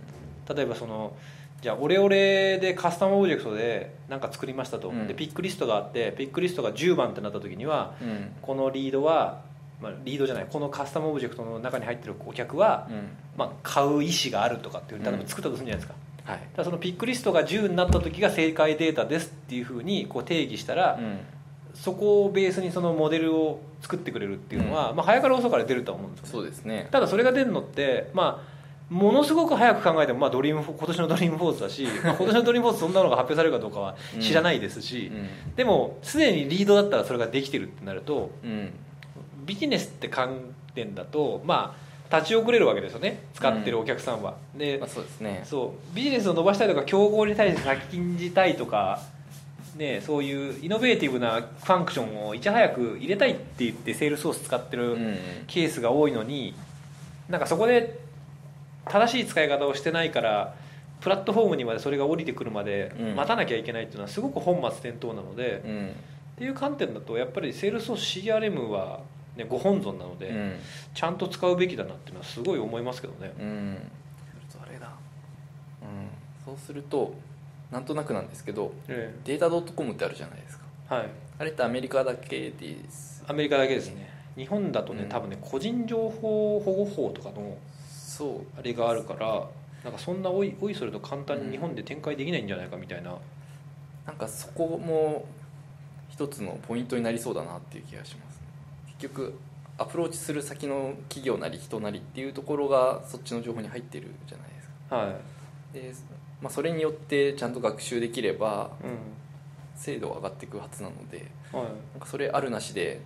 例えばそのじゃあオレオレでカスタムオブジェクトで何か作りましたと、うん。でピックリストがあってピックリストが10番ってなった時にはうん。このリードは、まあ、リードじゃないこのカスタムオブジェクトの中に入ってる顧客は、うん。まあ、買う意思があるとかっていう例えば作ったとするんじゃないですか、はい。ただそのピックリストが10になった時が正解データですっていうふうにこう定義したら、うん。そこをベースにそのモデルを作ってくれるっていうのは、まあ、早かれ遅かれ出るとは思うんですよね。そうですね。ただそれが出るのってまあものすごく早く考えても、まあ、ドリームフォ今年のドリームフォースだし、まあ今年のドリームフォースそんなのが発表されるかどうかは知らないですし、うん。でもすでにリードだったらそれができてるってなるとうん。ビジネスって観点だとまあ立ち遅れるわけですよね。使ってるお客さんは、でまあそうですね。そう。ビジネスを伸ばしたいとか競合に対して先んじたいとか、ね、そういうイノベーティブなファンクションをいち早く入れたいって言ってセールスソース使ってるうんケースが多いのになんかそこで正しい使い方をしてないからプラットフォームにまでそれが降りてくるまでうん。待たなきゃいけないっていうのはすごく本末転倒なので、っうん。ていう観点だとやっぱりセールスソース CRM は、ね、ご本尊なので、うん。ちゃんと使うべきだなっていうのはすごい思いますけどね。うん。それだ。うん。そうするとなんとなくなんですけどえデータドットコムってあるじゃないですか。えはい。あれってアメリカだけですアメリカだけですね。日本だとね、うん。多分ね個人情報保護法とかのそう。あれがあるからなんかそんなおいおいそれと簡単に日本で展開できないんじゃないかみたいな、なんかそこも一つのポイントになりそうだなっていう気がします。結局アプローチする先の企業なり人なりっていうところがそっちの情報に入ってるじゃないですか。はい、で、まあ、それによってちゃんと学習できればうん。精度は上がっていくはずなのではい、なんかそれあるなしで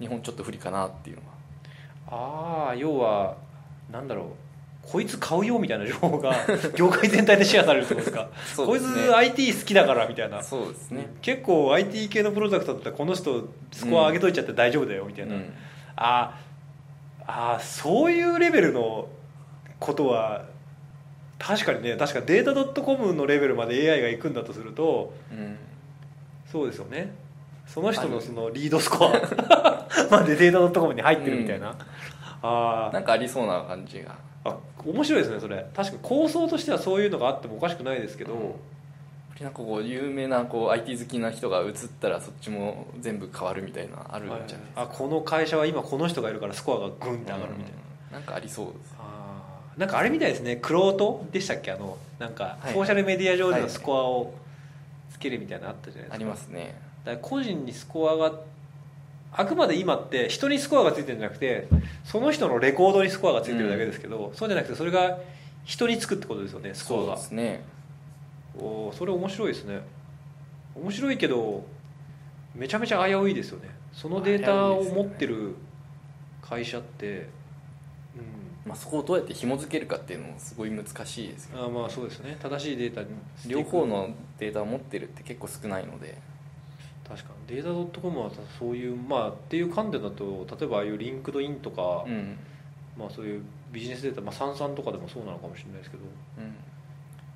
日本ちょっと不利かなっていうのは。ああ要はなんだろうこいつ買うよみたいな情報が 業界全体でシェアされるってことですか？こいつ IT 好きだからみたいな。そうですね。結構 IT 系のプロダクトだったらこの人スコア上げといちゃって大丈夫だよみたいな、うん。ああそういうレベルのことは確かにね確かデータドットコムのレベルまで AI が行くんだとするとうん。そうですよね。その人のそのリードスコア までデータドットコムに入ってるみたいな、あなんかありそうな感じが。ーあ面白いですねそれ。確か構想としてはそういうのがあってもおかしくないですけど、うん。なんかこう有名なこう IT 好きな人が移ったらそっちも全部変わるみたいなあるんじゃないですか、あこの会社は今この人がいるからスコアがグンって上がるみたいな、うんなんかありそうです。あー。なんかあれみたいですね。クロートでしたっけ？あのなんかはい。ソーシャルメディア上でのスコアをつけるみたいなのあったじゃないですか、ありますね。だから個人にスコアがあくまで今って人にスコアがついてるんじゃなくてその人のレコードにスコアがついてるだけですけど、そうじゃなくてそれが人につくってことですよねスコアそうがですね。おーそれ面白いですね。面白いけどめちゃめちゃ危ういですよね。そのデータを持ってる会社って、まあ、そこをどうやって紐付けるかっていうのもすごい難しいですけど。うんあーまあそうですね。正しいデータ両方のデータを持ってるって結構少ないので確かに。データドットコムはそういうまあっていう観点だと例えばああいうリンクドインとか、うんまあそういうビジネスデータ、まあ、サンサンとかでもそうなのかもしれないですけどうん。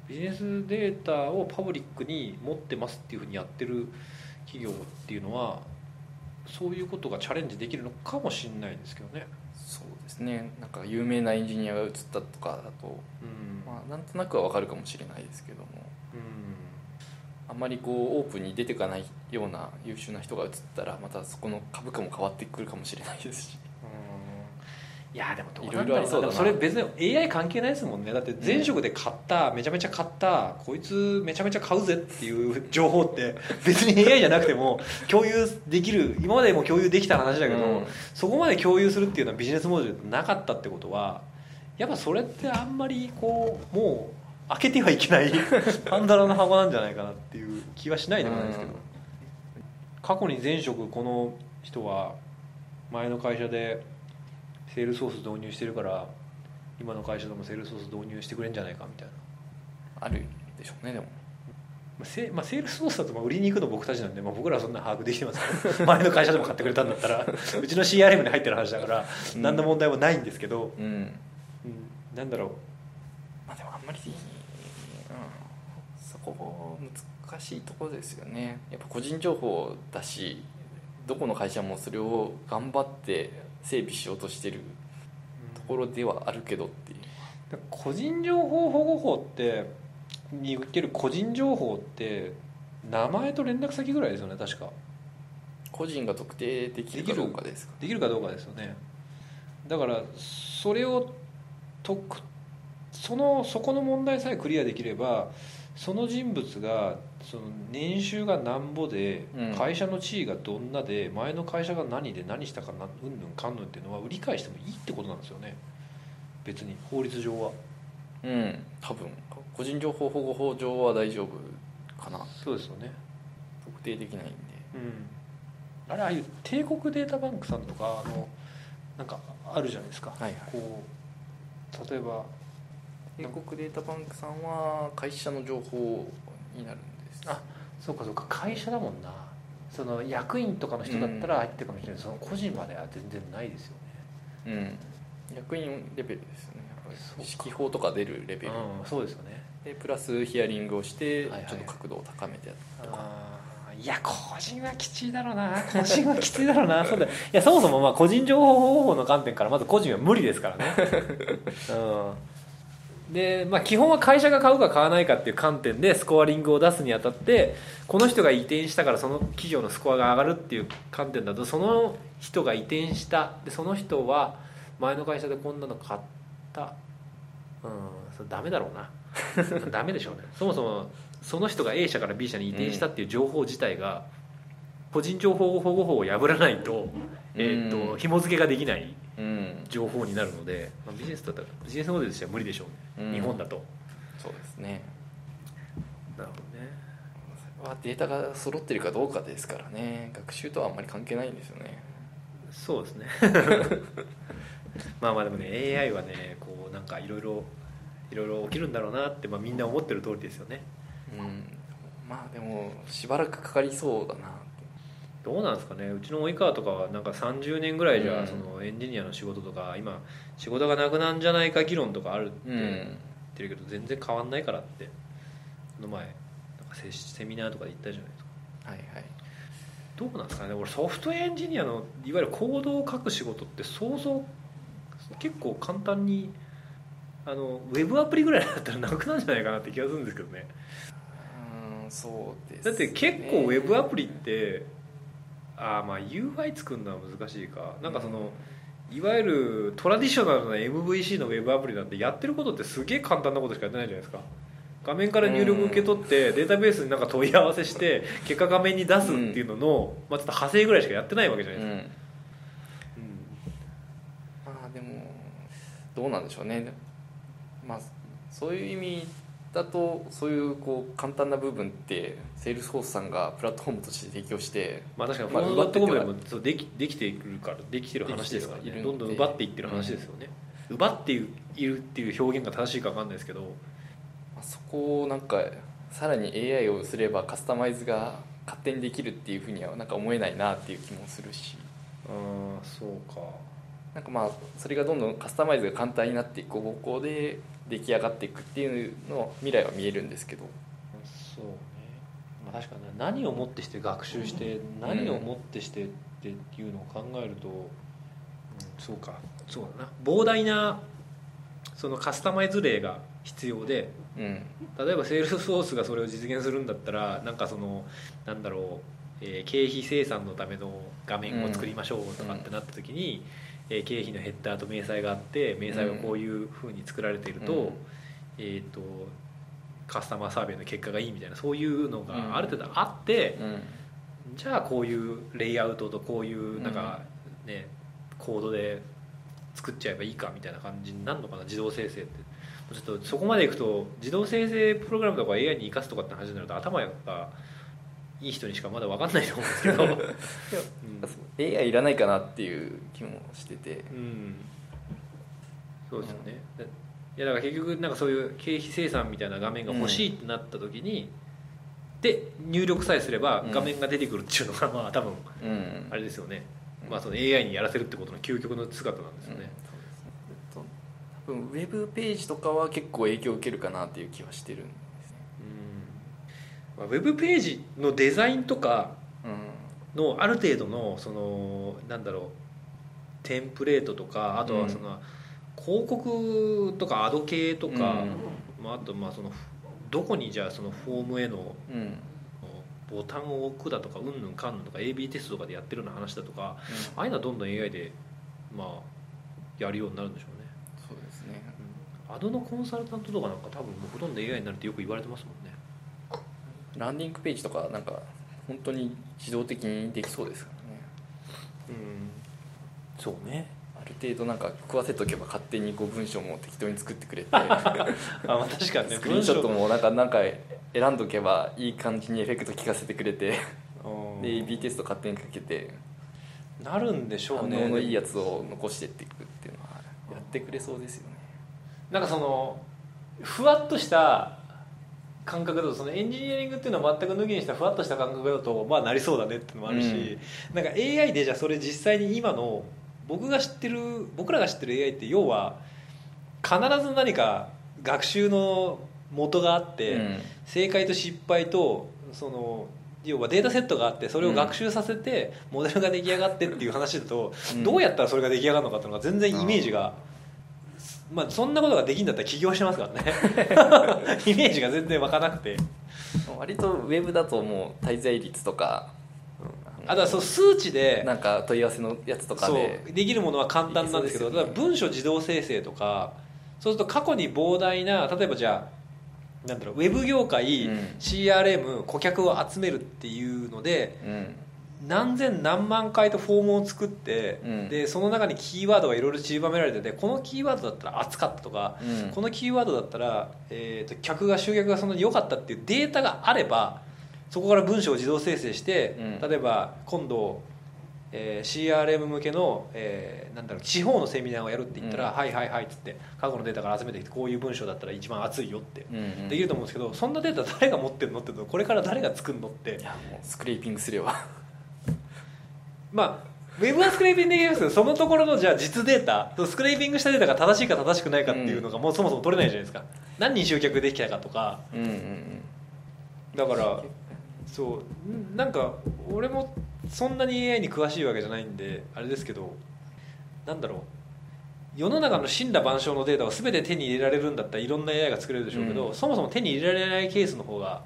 ビジネスデータをパブリックに持ってますっていうふうにやってる企業っていうのはそういうことがチャレンジできるのかもしれないですけどね。そうですね。なんか有名なエンジニアが移ったとかだと、うん、まあ、なんとなくは分かるかもしれないですけども。うんあんまりこうオープンに出てかないような優秀な人が移ったらまたそこの株価も変わってくるかもしれないですし。いやでもどういろいろありそうそれ別に AI 関係ないですもんね。だって前職で買った、めちゃめちゃ買ったこいつめちゃめちゃ買うぜっていう情報って 別に AI じゃなくても共有できる今までも共有できた話だけど、うん。そこまで共有するっていうのはビジネスモデルでなかったってことはやっぱそれってあんまりこうもう開けてはいけない パンドラの箱なんじゃないかなっていう気はしないでもないですけど、うん。過去に前職この人は前の会社でセールスフォース導入してるから今の会社でもセールスフォース導入してくれんじゃないかみたいな。あるでしょうねでも。まあセまあ、セールスフォースだとまあ売りに行くの僕たちなんで、まあ、僕らはそんな把握できてますけど 前の会社でも買ってくれたんだったら うちの CRM に入ってる話だからうん。何の問題もないんですけど、うん。うん、なんだろう。まあでもあんまり、うん、そこ難しいところですよね。やっぱ個人情報だしどこの会社もそれを頑張って整備しようとしてるところではあるけどっていう。個人情報保護法ってにおける個人情報って名前と連絡先ぐらいですよね確か。個人が特定できるかどうかですか？できるかどうかですよね。だからそれを特そのそこの問題さえクリアできればその人物がその年収がなんぼでうん。会社の地位がどんなで前の会社が何で何したかなうんぬんかんぬんっていうのは売り買いしてもいいってことなんですよね。別に法律上は。うん。多分。個人情報保護法上は大丈夫かな。そうですよね。特定できないんで。うん。あれああいう帝国データバンクさんとかあのなんかあるじゃないですか、はいはい。こう例えば帝国データバンクさんは会社の情報になるんです。あそうかそうか。会社だもんな。その役員とかの人だったら入ってるかもしれない、その個人までは全然ないですよね。うん。役員レベルですよね。やっぱり。指揮法とか出るレベル、うんそうですよね。でプラスヒアリングをしてちょっと角度を高めてやるとか、いや個人はきついだろうな。個人はきついだろうな。そうだいやそもそもまあ個人情報保護法の観点からまず個人は無理ですからね、うん、で、まあ、基本は会社が買うか買わないかっていう観点でスコアリングを出すにあたってこの人が移転したからその企業のスコアが上がるっていう観点だとその人が移転したでその人は前の会社でこんなの買った。うんそれダメだろうな。ダメでしょうね。そもそもその人が A 社から B 社に移転したっていう情報自体が個人情報保護法を破らないと,、えー、とうん紐付けができない。うん情報になるので、まあ、ビジネスだったらビジネスモデルとしては無理でしょうね、うん。日本だと。そうですね。なるほどね。はデータが揃ってるかどうかですからね。学習とはあんまり関係ないんですよね。そうですね。まあまあでもね AI はねこうなんかいろいろいろいろ起きるんだろうなって、まあ、みんな思ってる通りですよね。うん。まあでもしばらくかかりそうだなどうなんですかね。うちの及川とかはなんか30年ぐらいじゃ、うん。そのエンジニアの仕事とか今仕事がなくなんじゃないか議論とかあるって言っうんてるけど、全然変わんないからってこの前なんかセセミナーとかで言ったじゃないですか。はいはい。どうなんですかね。俺ソフトウェアエンジニアのいわゆるコードを書く仕事って想像結構簡単にあのウェブアプリぐらいだったら なくなるんじゃないかなって気がするんですけどね。うんそうですだって結構ウェブアプリってあーまあ UI 作るのは難しいか。なんかそのいわゆるトラディショナルな MVC のウェブアプリなんてやってることってすげえ簡単なことしかやってないじゃないですか。画面から入力受け取ってデータベースになんか問い合わせして結果画面に出すっていうのの、まあ、ちょっと派生ぐらいしかやってないわけじゃないですか、うん。まあでもどうなんでしょうね。まあそういう意味だとそういうこう簡単な部分ってセールスフォースさんがプラットフォームとして提供してまあ確かにまあフォームでもそうできできてくるからできてる話ですからねどんどん奪っていってる話ですよね、奪っているっていう表現が正しいか分かんないですけど。まあそこをなんかさらに AI をすればカスタマイズが勝手にできるっていうふうにはなんか思えないなっていう気もするし。ああそうか。なんかまあそれがどんどんカスタマイズが簡単になっていく方向で出来上がっていくっていうの未来は見えるんですけど。そうね、まあ、確かに何をもってして学習して何をもってしてっていうのを考えると、うん。そうか。そうだな。膨大なそのカスタマイズ例が必要でうん。例えばセールスフォースがそれを実現するんだったらなんかそのなんだろう、えー経費精算のための画面を作りましょうとかってなった時に、えー経費のヘッダーと明細があって明細がこういうふうに作られていると,、うん。えー、とカスタマーサーベイの結果がいいみたいなそういうのがある程度あって、うん。じゃあこういうレイアウトとこういうなんかね、コードで作っちゃえばいいかみたいな感じになるのかな自動生成って。ちょっとそこまでいくと自動生成プログラムとか AI に生かすとかって話になると頭がいい人にしかまだ分かんないと思うんですけど、うん、AI いらないかなっていう気もしてて。うん。そうですよね、いやだから結局なんかそういう経費生産みたいな画面が欲しいってなった時に、で入力さえすればうん画面が出てくるっていうのがまあ多分うん。あれですよね、うん。まあ、その AI にやらせるってことの究極の姿なんですよね、うん多分ウェブページとかは結構影響を受けるかなっていう気はしてるんでウェブページのデザインとかうん。のある程度のそのなんだろうテンプレートとかあとはその広告とかアド系とか、まあ、あとまあそのどこにじゃあそのフォームへのボタンを置くだとかうんぬんかんぬんとか AB テストとかでやってるような話だとかああいうのはどんどん AI でまあやるようになるんでしょうね。そうですね。アドのコンサルタントとかなんか多分もうほとんど AI になるってよく言われてますもんねランディングページとかなんか本当に自動的にできそうですからね。うん。そうね。ある程度なんか食わせとけば勝手にこう文章も適当に作ってくれて。あまあ確かにね。スクリーンショットもなんかなんか選んどけばいい感じにエフェクト効かせてくれて。で AB テスト勝手にかけて。なるんでしょうね。反応のいいやつを残してっていくっていうのはやってくれそうですよね。なんかそのふわっとした感覚だとそのエンジニアリングっていうのは全く抜きにしたふわっとした感覚だとまあなりそうだねっていうのもあるし、なんか AI でじゃあそれ実際に今の僕が知ってる僕らが知ってる AI って要は必ず何か学習の元があって、うん。正解と失敗とその要はデータセットがあってそれを学習させてモデルが出来上がってっていう話だと、うん。どうやったらそれが出来上がるのかっていうのが全然イメージが、まあ、そんなことができるんだったら起業してますからね。イメージが全然湧かなくて。割とウェブだともう滞在率とかあとはそう数値でなんか問い合わせのやつとかそでうできるものは簡単なんですけどね。ただ文書自動生成とかそうすると過去に膨大な例えばじゃあなんだろうウェブ業界、うん。CRM 顧客を集めるっていうのでうん何千何万回とフォームを作って、うん。でその中にキーワードがいろいろ散りばめられててこのキーワードだったら熱かったとか、うん。このキーワードだったら、えー、と客が集客がそんなに良かったっていうデータがあればそこから文章を自動生成して、うん。例えば今度、えー CRM 向けの、えーなんだろう地方のセミナーをやるって言ったら、うん。はいはいはいっつって過去のデータから集めてきてこういう文章だったら一番熱いよって、できると思うんですけどそんなデータ誰が持ってるのってこれから誰が作るのっていやもうスクレーピングすればまあウェブはスクレーピングできますけどそのところのじゃあ実データスクレーピングしたデータが正しいか正しくないかっていうのがもうそもそも取れないじゃないですか。何人集客できたかとか。うんうんうん。だからそううんなんか俺もそんなに AI に詳しいわけじゃないんであれですけどなんだろう。世の中の死んだ万象のデータを全て手に入れられるんだったらいろんな AI が作れるでしょうけど、うん。そもそも手に入れられないケースの方が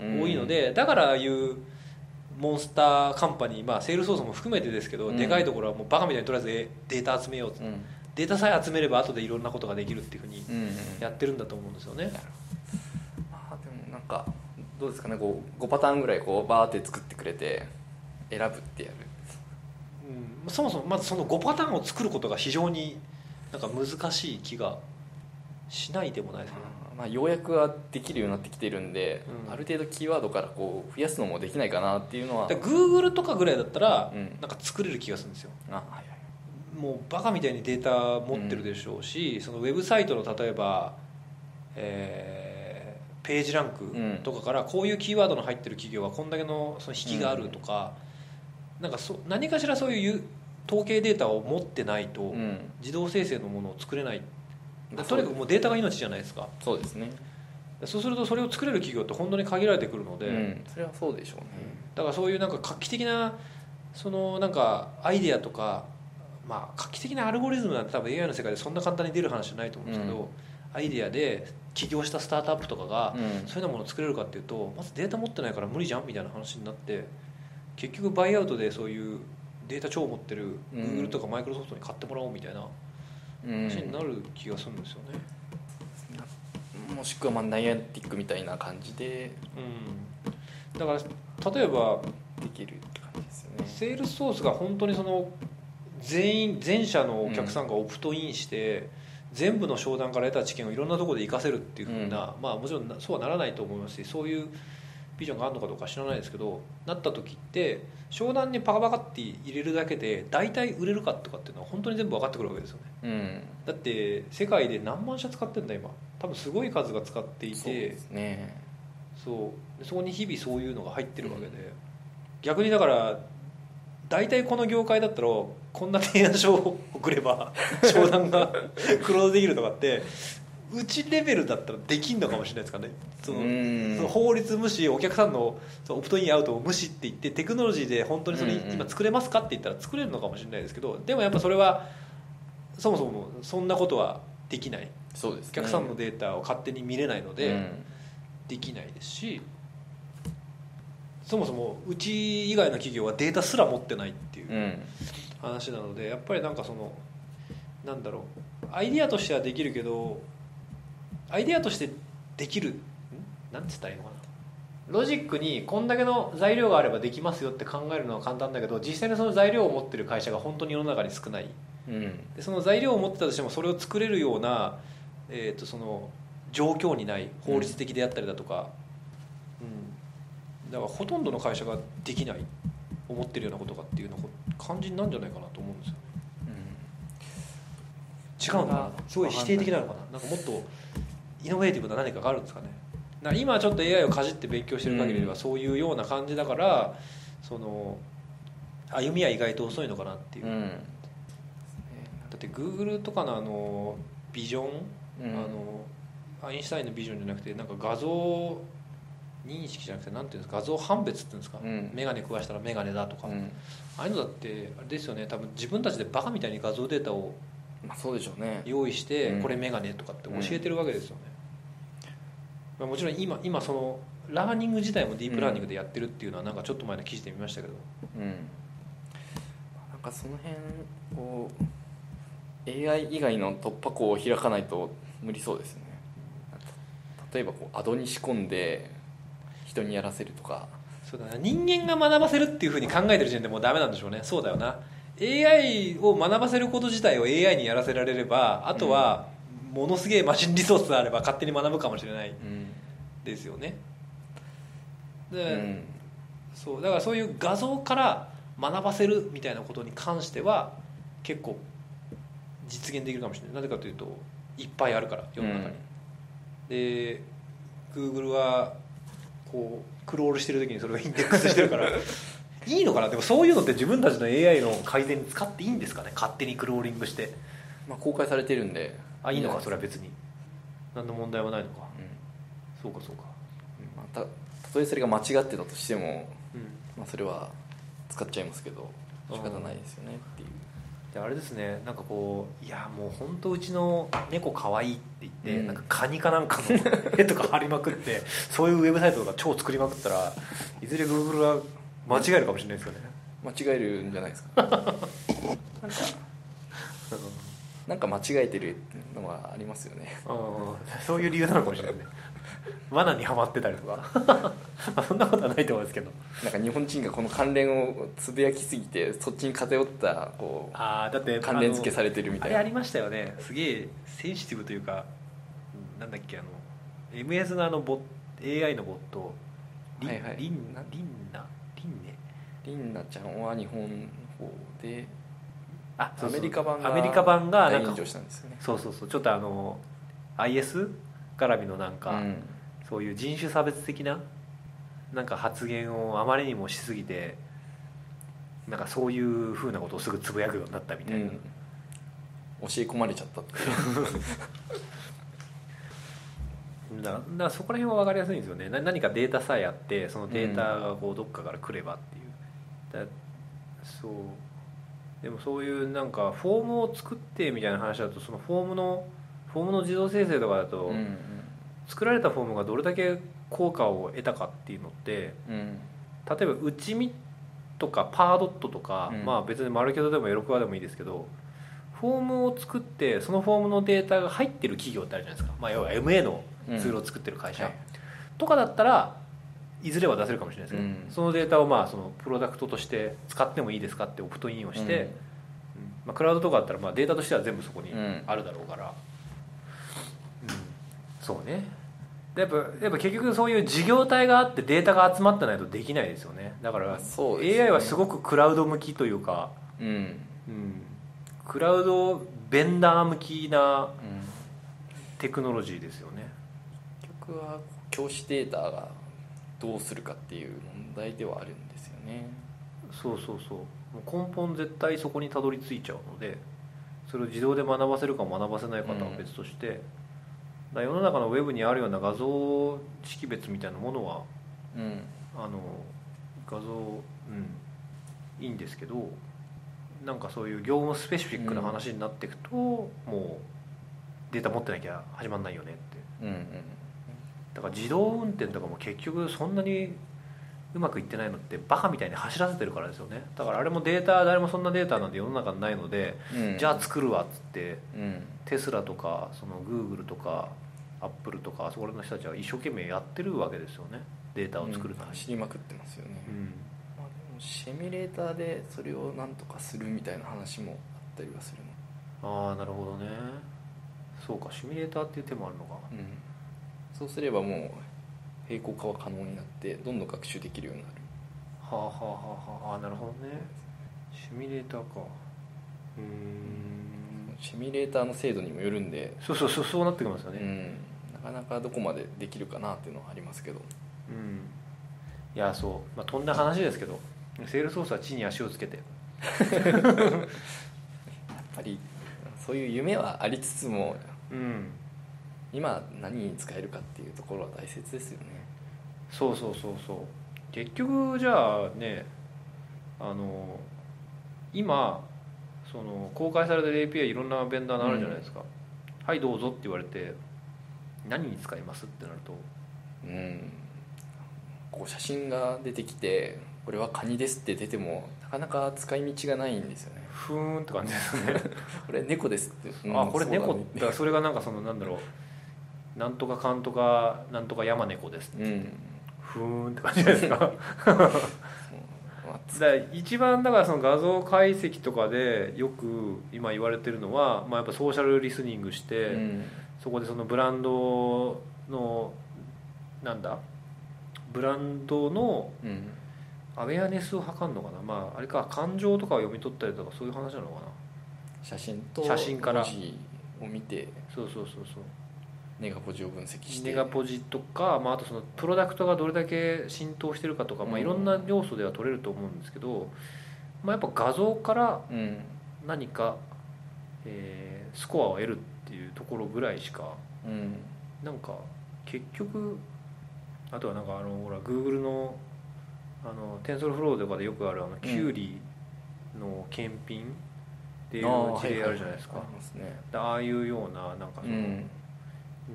うん多いので、だからああいうモンスターカンパニー、まあ、セールスソースも含めてですけど、うん。でかいところはもうバカみたいにとりあえずえデータ集めよううん。データさえ集めれば後でいろんなことができるっていうふうにうんうんやってるんだと思うんですよね、まあでもなんかどうですかねこう5パターンぐらいこうバーって作ってくれて選ぶってやる。うん、そもそもまずその5パターンを作ることが非常になんか難しい気がしないでもないですけど、まあ、ようやくはできるようになってきてるんで、うん。ある程度キーワードからこう増やすのもできないかなっていうのは。だから Google とかぐらいだったらうん。なんか作れる気がするんですよ。あはいはい。もうバカみたいにデータ持ってるでしょうし、そのウェブサイトの例えば、えーページランクとかからこういうキーワードの入ってる企業はこんだけのその引きがあるとか、なんかそ何かしらそういう統計データを持ってないとうん。自動生成のものを作れない、まあとにかくもうデータが命じゃないですか。そうですね。そうするとそれを作れる企業って本当に限られてくるので、うん。それはそうでしょうね。だからそういうなんか画期的なそのなんかアイデアとか、まあ、画期的なアルゴリズムなんて多分 AI の世界でそんな簡単に出る話じゃないと思うんですけど、うん。アイデアで起業したスタートアップとかが、うん。そういうようなものを作れるかっていうとまずデータ持ってないから無理じゃんみたいな話になって結局バイアウトでそういうデータ超持ってるうん。Google とかマイクロソフトに買ってもらおうみたいなうん話になる気がするん。ですよね。もしくはまあナイアンティックみたいな感じで。うん、だから例えばできるって感じですよね。セールスソースが本当にその全員全社のお客さんがオプトインして、全部の商談から得た知見をいろんなところで活かせるっていうふうな、まあもちろんなそうはならないと思いますしそういうビジョンがあるのかどうか知らないですけどなった時って商談にパカパカって入れるだけで大体売れるかとかっていうのは本当に全部分かってくるわけですよね。うん。だって世界で何万社使ってんだ今。多分すごい数が使っていそうてですね。そう。でそこに日々そういうのが入ってるわけで、逆にだから大体この業界だったらこんな提案書を送れば 商談が クローズできるとかってうちレベルだったらできんのかもしれないですかね。そのうん。その法律無視お客さんのそのオプトインアウトを無視って言ってテクノロジーで本当にそれ今作れますかって言ったら作れるのかもしれないですけどでもやっぱそれはそもそもそんなことはできない。そうですね。お客さんのデータを勝手に見れないので、うん。できないですしそもそもうち以外の企業はデータすら持ってないっていううん。話なのでやっぱりなんかそのなんだろう。アイディアとしてはできるけどアイディアとしてできる？ん？なんつったらいいのかな？ロジックにこんだけの材料があればできますよって考えるのは簡単だけど実際にその材料を持ってる会社が本当に世の中に少ない。うん。でその材料を持ってたとしてもそれを作れるような、えー、とその状況にない法律的であったりだとか、うん、だからほとんどの会社ができない思ってるようなことがっていうのが肝心なんじゃないかなと思うんですよ違うのかなすごい否定的なのかな？なんかもっとイノベーティブな何かがあるんですかね。だから今ちょっと AI をかじって勉強してる限りではそういうような感じだからその歩みは意外と遅いのかなっていう。うん。うんだって Google とかのあのビジョン、うん。あのアインシュタインのビジョンじゃなくてなんか画像認識じゃなくてなんていうんですか画像判別っていうんですか、うん。眼鏡食わしたら眼鏡だとか、うん。ああいうのだってあれですよね。多分自分たちでバカみたいに画像データをまあそうでしょうね。用意して、うん。これ眼鏡とかって教えてるわけですよね、まあ、もちろん今今そのラーニング自体もディープラーニングでやってるっていうのはなんかちょっと前の記事で見ましたけど、うん。なんかその辺こう AI 以外の突破口を開かないと無理そうですよね。例えばこうアドに仕込んで人にやらせるとか。そうだな。人間が学ばせるっていうふうに考えてる時点でもうダメなんでしょうね。そうだよな。AI を学ばせること自体を AI にやらせられればあとはものすげえマシンリソースがあれば勝手に学ぶかもしれない。うん。ですよね。うで、ん。そうだからそういう画像から学ばせるみたいなことに関しては結構実現できるかもしれない。なぜかというといっぱいあるから世の中に、で Google はこうクロールしてる時にそれをインデックスしてるから いいのかな？でもそういうのって自分たちの AI の改善に使っていいんですかね？勝手にクローリングして。まあ、公開されてるんであいいのかそれは別に。何の問題もないのか。そうかそうか。うんまあ、たたとえそれが間違ってたとしても、うん。まあ、それは使っちゃいますけど仕方ないですよねっていう。であれですねなんかこういやもう本当うちの猫可愛いって言って、うん。なんかカニかなんかの 絵とか貼りまくってそういうウェブサイトとか超作りまくったらいずれ Google は間違えるかもしれないですよね。間違えるんじゃないですか。なんか なんか間違えてるのがありますよね。うんそういう理由なのかもしれない。ね罠にはまってたりとか。ま あそんなことはないと思うんですけど。なんか日本人がこの関連をつぶやきすぎてそっちに偏ったこああだってう関連付けされてるみたいな。あれありましたよね。すげえセンシティブというかうんなんだっけあの MS のあのボ AI のボット。リン、はいはい。リンなリンナ。リンネリンナちゃんは日本の方であアメリカ版がアメリカ版がなんかね。そうそうそう。ちょっとあの IS 絡みのなんか、うん。そういう人種差別的ななんか発言をあまりにもしすぎてなんかそういうふうなことをすぐつぶやくようになったみたいな、うん。教え込まれちゃったって だだそこら辺は分かりやすいんですよね。な何かデータさえあってそのデータがこうどっかから来ればっていう、だそうでもそういうなんかフォームを作ってみたいな話だとそのフォームのフォームの自動生成とかだと、うん作られたフォームがどれだけ効果を得たかっていうのってうん。例えば内見とかパードットとか、うん。まあ別にマルケドでもエロクワでもいいですけどフォームを作ってそのフォームのデータが入ってる企業ってあるじゃないですか、まあ、要は MA のツールを作ってる会社、はい。とかだったらいずれは出せるかもしれないですけど、うん。そのデータをまあそのプロダクトとして使ってもいいですかってオプトインをして、うん。うん。まあ、クラウドとかだったらまあデータとしては全部そこにうん。あるだろうから、うん。そうね。でやっぱやっぱ結局そういう事業体があってデータが集まってないとできないですよね。だから AI はすごくクラウド向きというか、うん。うん、クラウドベンダー向きなうん。テクノロジーですよね。結局は教師データがどうするかっていう問題ではあるんですよね。そうそうそう。もう根本絶対そこにたどり着いちゃうのでそれを自動で学ばせるか学ばせないかとは別として、だから世の中のウェブにあるような画像識別みたいなものはうん。あの画像うん。いいんですけどなんかそういう業務スペシフィックな話になっていくと、もうデータ持ってなきゃ始まんないよねって。うんうんだから自動運転とかも結局そんなにうまくいってないのってバカみたいに走らせてるからですよね。だからあれもデータ誰もそんなデータなんて世の中にないので、うん。じゃあ作るわっつってうん。テスラとかそのグーグルとかアップルとかそこらの人たちは一生懸命やってるわけですよね。データを作るために、走りまくってますよね、うん。まあ、でもシミュレーターでそれをなんとかするみたいな話もあったりはするの。ああなるほどね。そうかシミュレーターっていう手もあるのか。うんそうすればもう平行化は可能になってどんどん学習できるようになる。はあはあはあはあ。なるほどね。シミュレーターか。うーん。シミュレーターの精度にもよるんで、そうそうそうそうなってきますよね。うん、なかなかどこまでできるかなっていうのはありますけど。うん。いやそう、まあ、飛んだ話ですけど。セールソースは地に足をつけて。やっぱりそういう夢はありつつもうん今何に使えるかっていうところは大切ですよね。そうそうそうそう。結局じゃあねあの今その公開されてる API いろんなベンダーのあるじゃないですか、はいどうぞって言われて何に使いますってなると。うん。こう写真が出てきてこれはカニですって出てもなかなか使い道がないんですよね。ふーんって感じですね。これ猫ですって、うん。あこれ猫そうだね。それがなんかそのなんだろうなんとかかんとかなんとか山猫です。うん。ふーんって感じですか？だ一番だからその画像解析とかでよく今言われてるのは、まあ、やっぱソーシャルリスニングして、うん。そこでそのブランドのなんだ？ブランドのうん。アウェアネスを測るのかな？まああれか感情とかを読み取ったりとかそういう話なのかな？写真と写真から。を見て。そうそうそうそうネガポジを分析して。ネガポジとか、まあ、あとそのプロダクトがどれだけ浸透してるかとか、まあ、うん。いろんな要素では取れると思うんですけど、まあ、やっぱ画像からうん。何か、えースコアを得るっていうところぐらいしかうん。なんか結局あとはなんかあのほら Google のあの TensorFlow とかでよくあるあのキュウリの検品っていう事例あるじゃないですか。ああいうようななんかその、うん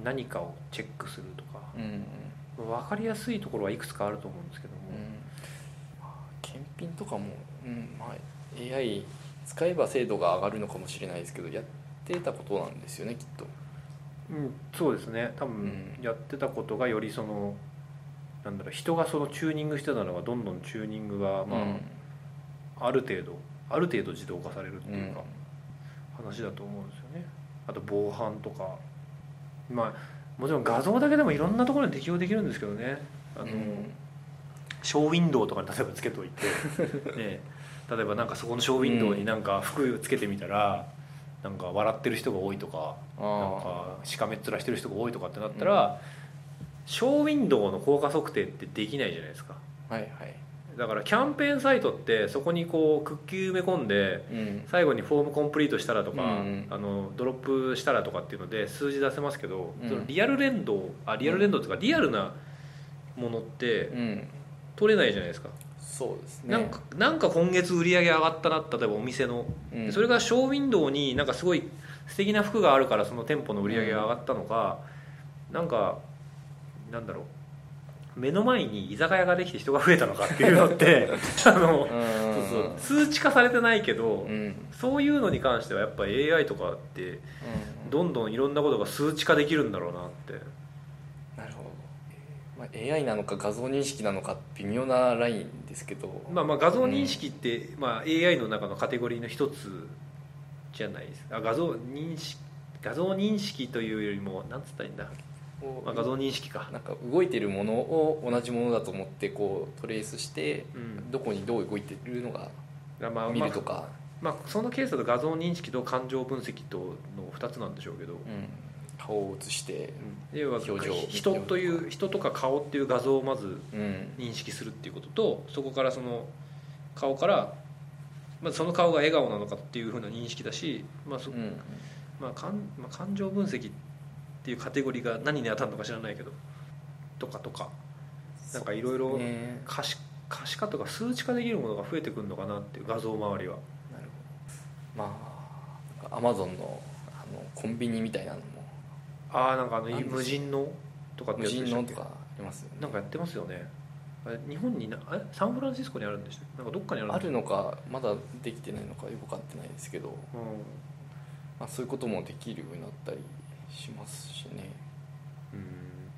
何かをチェックするとかうんうん。分かりやすいところはいくつかあると思うんですけども、まあ検品とかも、うんまあ、AI 使えば精度が上がるのかもしれないですけどやってたことなんですよねきっと。うん、そうですね。多分うん。やってたことがよりそのなんだろう人がそのチューニングしてたのがどんどんチューニングが、まあうん。ある程度ある程度自動化されるっていうか、う話だと思うんですよね。あと防犯とかまあもちろん画像だけでもいろんなところに適用できるんですけどね。あの、うん。ショーウィンドウとかに例えばつけといて、ね、例えばなんかそこのショーウィンドウになんか服つけてみたら、なんか笑ってる人が多いとかなんあかしかめっ面してる人が多いとかってなったら、ショーウィンドウの効果測定ってできないじゃないですか。あはいはいだからキャンペーンサイトってそこにこうクッキー埋め込んでうん。最後にフォームコンプリートしたらとか、うん。あのドロップしたらとかっていうので数字出せますけど、うん。そのリアル連動あリアル連動っていうかリアルなものってうん。取れないじゃないですか、そうですね。なんかなんか今月売り上げ上がったな例えばお店の、うん。それがショーウィンドウになんかすごい素敵な服があるからその店舗の売り上げが上がったのか、なんかなんだろう目の前に居酒屋ができて人が増えたのかっていうのってあの、うん。そうそう数値化されてないけど、うん。そういうのに関してはやっぱ AI とかってどんどんいろんなことが数値化できるんだろうなって。なるほど、まあ、AI なのか画像認識なのか微妙なラインですけど。まあ、まあ画像認識って、まあ、AI の中のカテゴリーの一つじゃないです。あ画像認識画像認識というよりもなんつったらいいんだ、まあ、画像認識か、なんか動いてるものを同じものだと思ってこうトレースしてうん。どこにどう動いてるのがまあ見るとか、まあ、まあ、そのケースだと画像認識と感情分析との2つなんでしょうけど、うん、顔を映して要は表情人という人とか顔っていう画像をまずうん。認識するっていうこととそこからその顔から、まあ、その顔が笑顔なのかっていうふうな認識だし、まあそうん。まあ感まあ、感情分析っていうカテゴリーが何に当たるのか知らないけどとかとか。なんかいろいろね。可視化とか数値化できるものが増えてくるのかなっていう画像周りは。なるほど。まあアマゾンのあのコンビニみたいなのも。ああなんかあの無人のとかって無人のとかありますよね。なんかやってますよね。日本になあれ？サンフランシスコにあるんでしたっけ？なんかどっかにあるあるのかまだできてないのかよく分かってないですけど、うん。まあ、そういうこともできるようになったりしますしね。うん。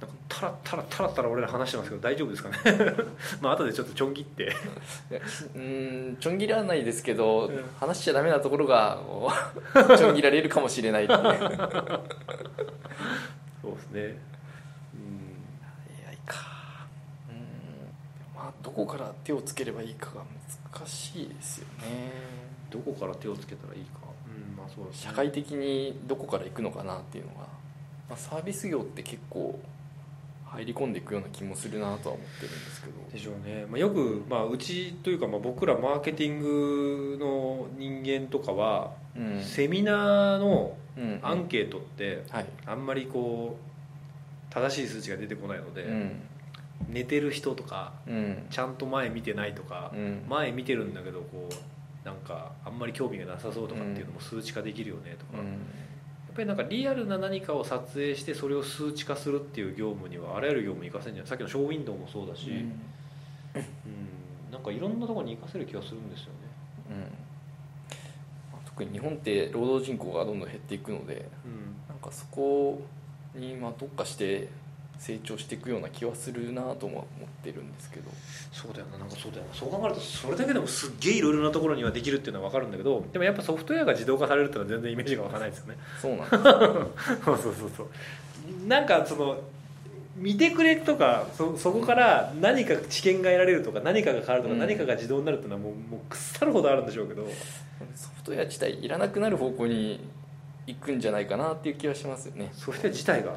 なんかたらたらたらたら俺ら話してますけど大丈夫ですかね？まあ後でちょっとちょん切って。うーんちょん切らないですけど、うん。話しちゃダメなところが ちょん切られるかもしれないっていう。そうですね。AI か。うん。まあどこから手をつければいいかが難しいですよねどこから手をつけたらいいか。うんまあそうね。社会的にどこから行くのかなっていうのが、まあ、サービス業って結構入り込んでいくような気もするなとは思ってるんですけど。でしょうね、まあ、よく、まあ、うちというか、まあ、僕らマーケティングの人間とかは、うん。セミナーのうん。アンケートってはい。あんまりこう正しい数値が出てこないので、うん。寝てる人とかうん。ちゃんと前見てないとか、うん。前見てるんだけどこうなんかあんまり興味がなさそうとかっていうのも数値化できるよねとか、やっうんぱりなんかリアルな何かを撮影してそれを数値化するっていう業務にはあらゆる業務に活かせるんじゃない。さっきのショーウィンドウもそうだし、うん。なんかいろんなところに活かせる気がするんですよね。うん。まあ特に日本って労働人口がどんどん減っていくのでうん。なんかそこにまあ特化して成長していくような気はするなとも思ってるんですけど。そうだよななんかそうだよな。そう考えるとそれだけでもすっげえいろいろなところにはできるっていうのは分かるんだけどでもやっぱソフトウェアが自動化されるっていうのは全然イメージが湧かないですよね。そうなんです そうそうそう。そうなんかその見てくれとかそそこから何か知見が得られるとか何かが変わるとか、うん。何かが自動になるっていうのはもうもう腐るほどあるんでしょうけど。ソフトウェア自体いらなくなる方向に行くんじゃないかなっていう気はしますよね。ソフトウェア自体が？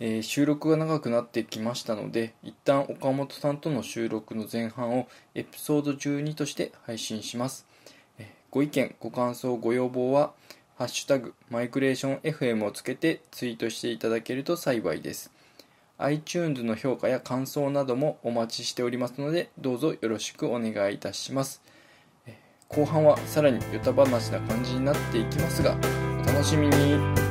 えー収録が長くなってきましたので一旦岡本さんとの収録の前半をエピソード12として配信します、えーご意見ご感想ご要望は「ハッシュタグマイグレーション FM」をつけてツイートしていただけると幸いです。iTunes の評価や感想などもお待ちしておりますのでどうぞよろしくお願いいたします。え後半はさらにヨタ話な感じになっていきますがお楽しみに。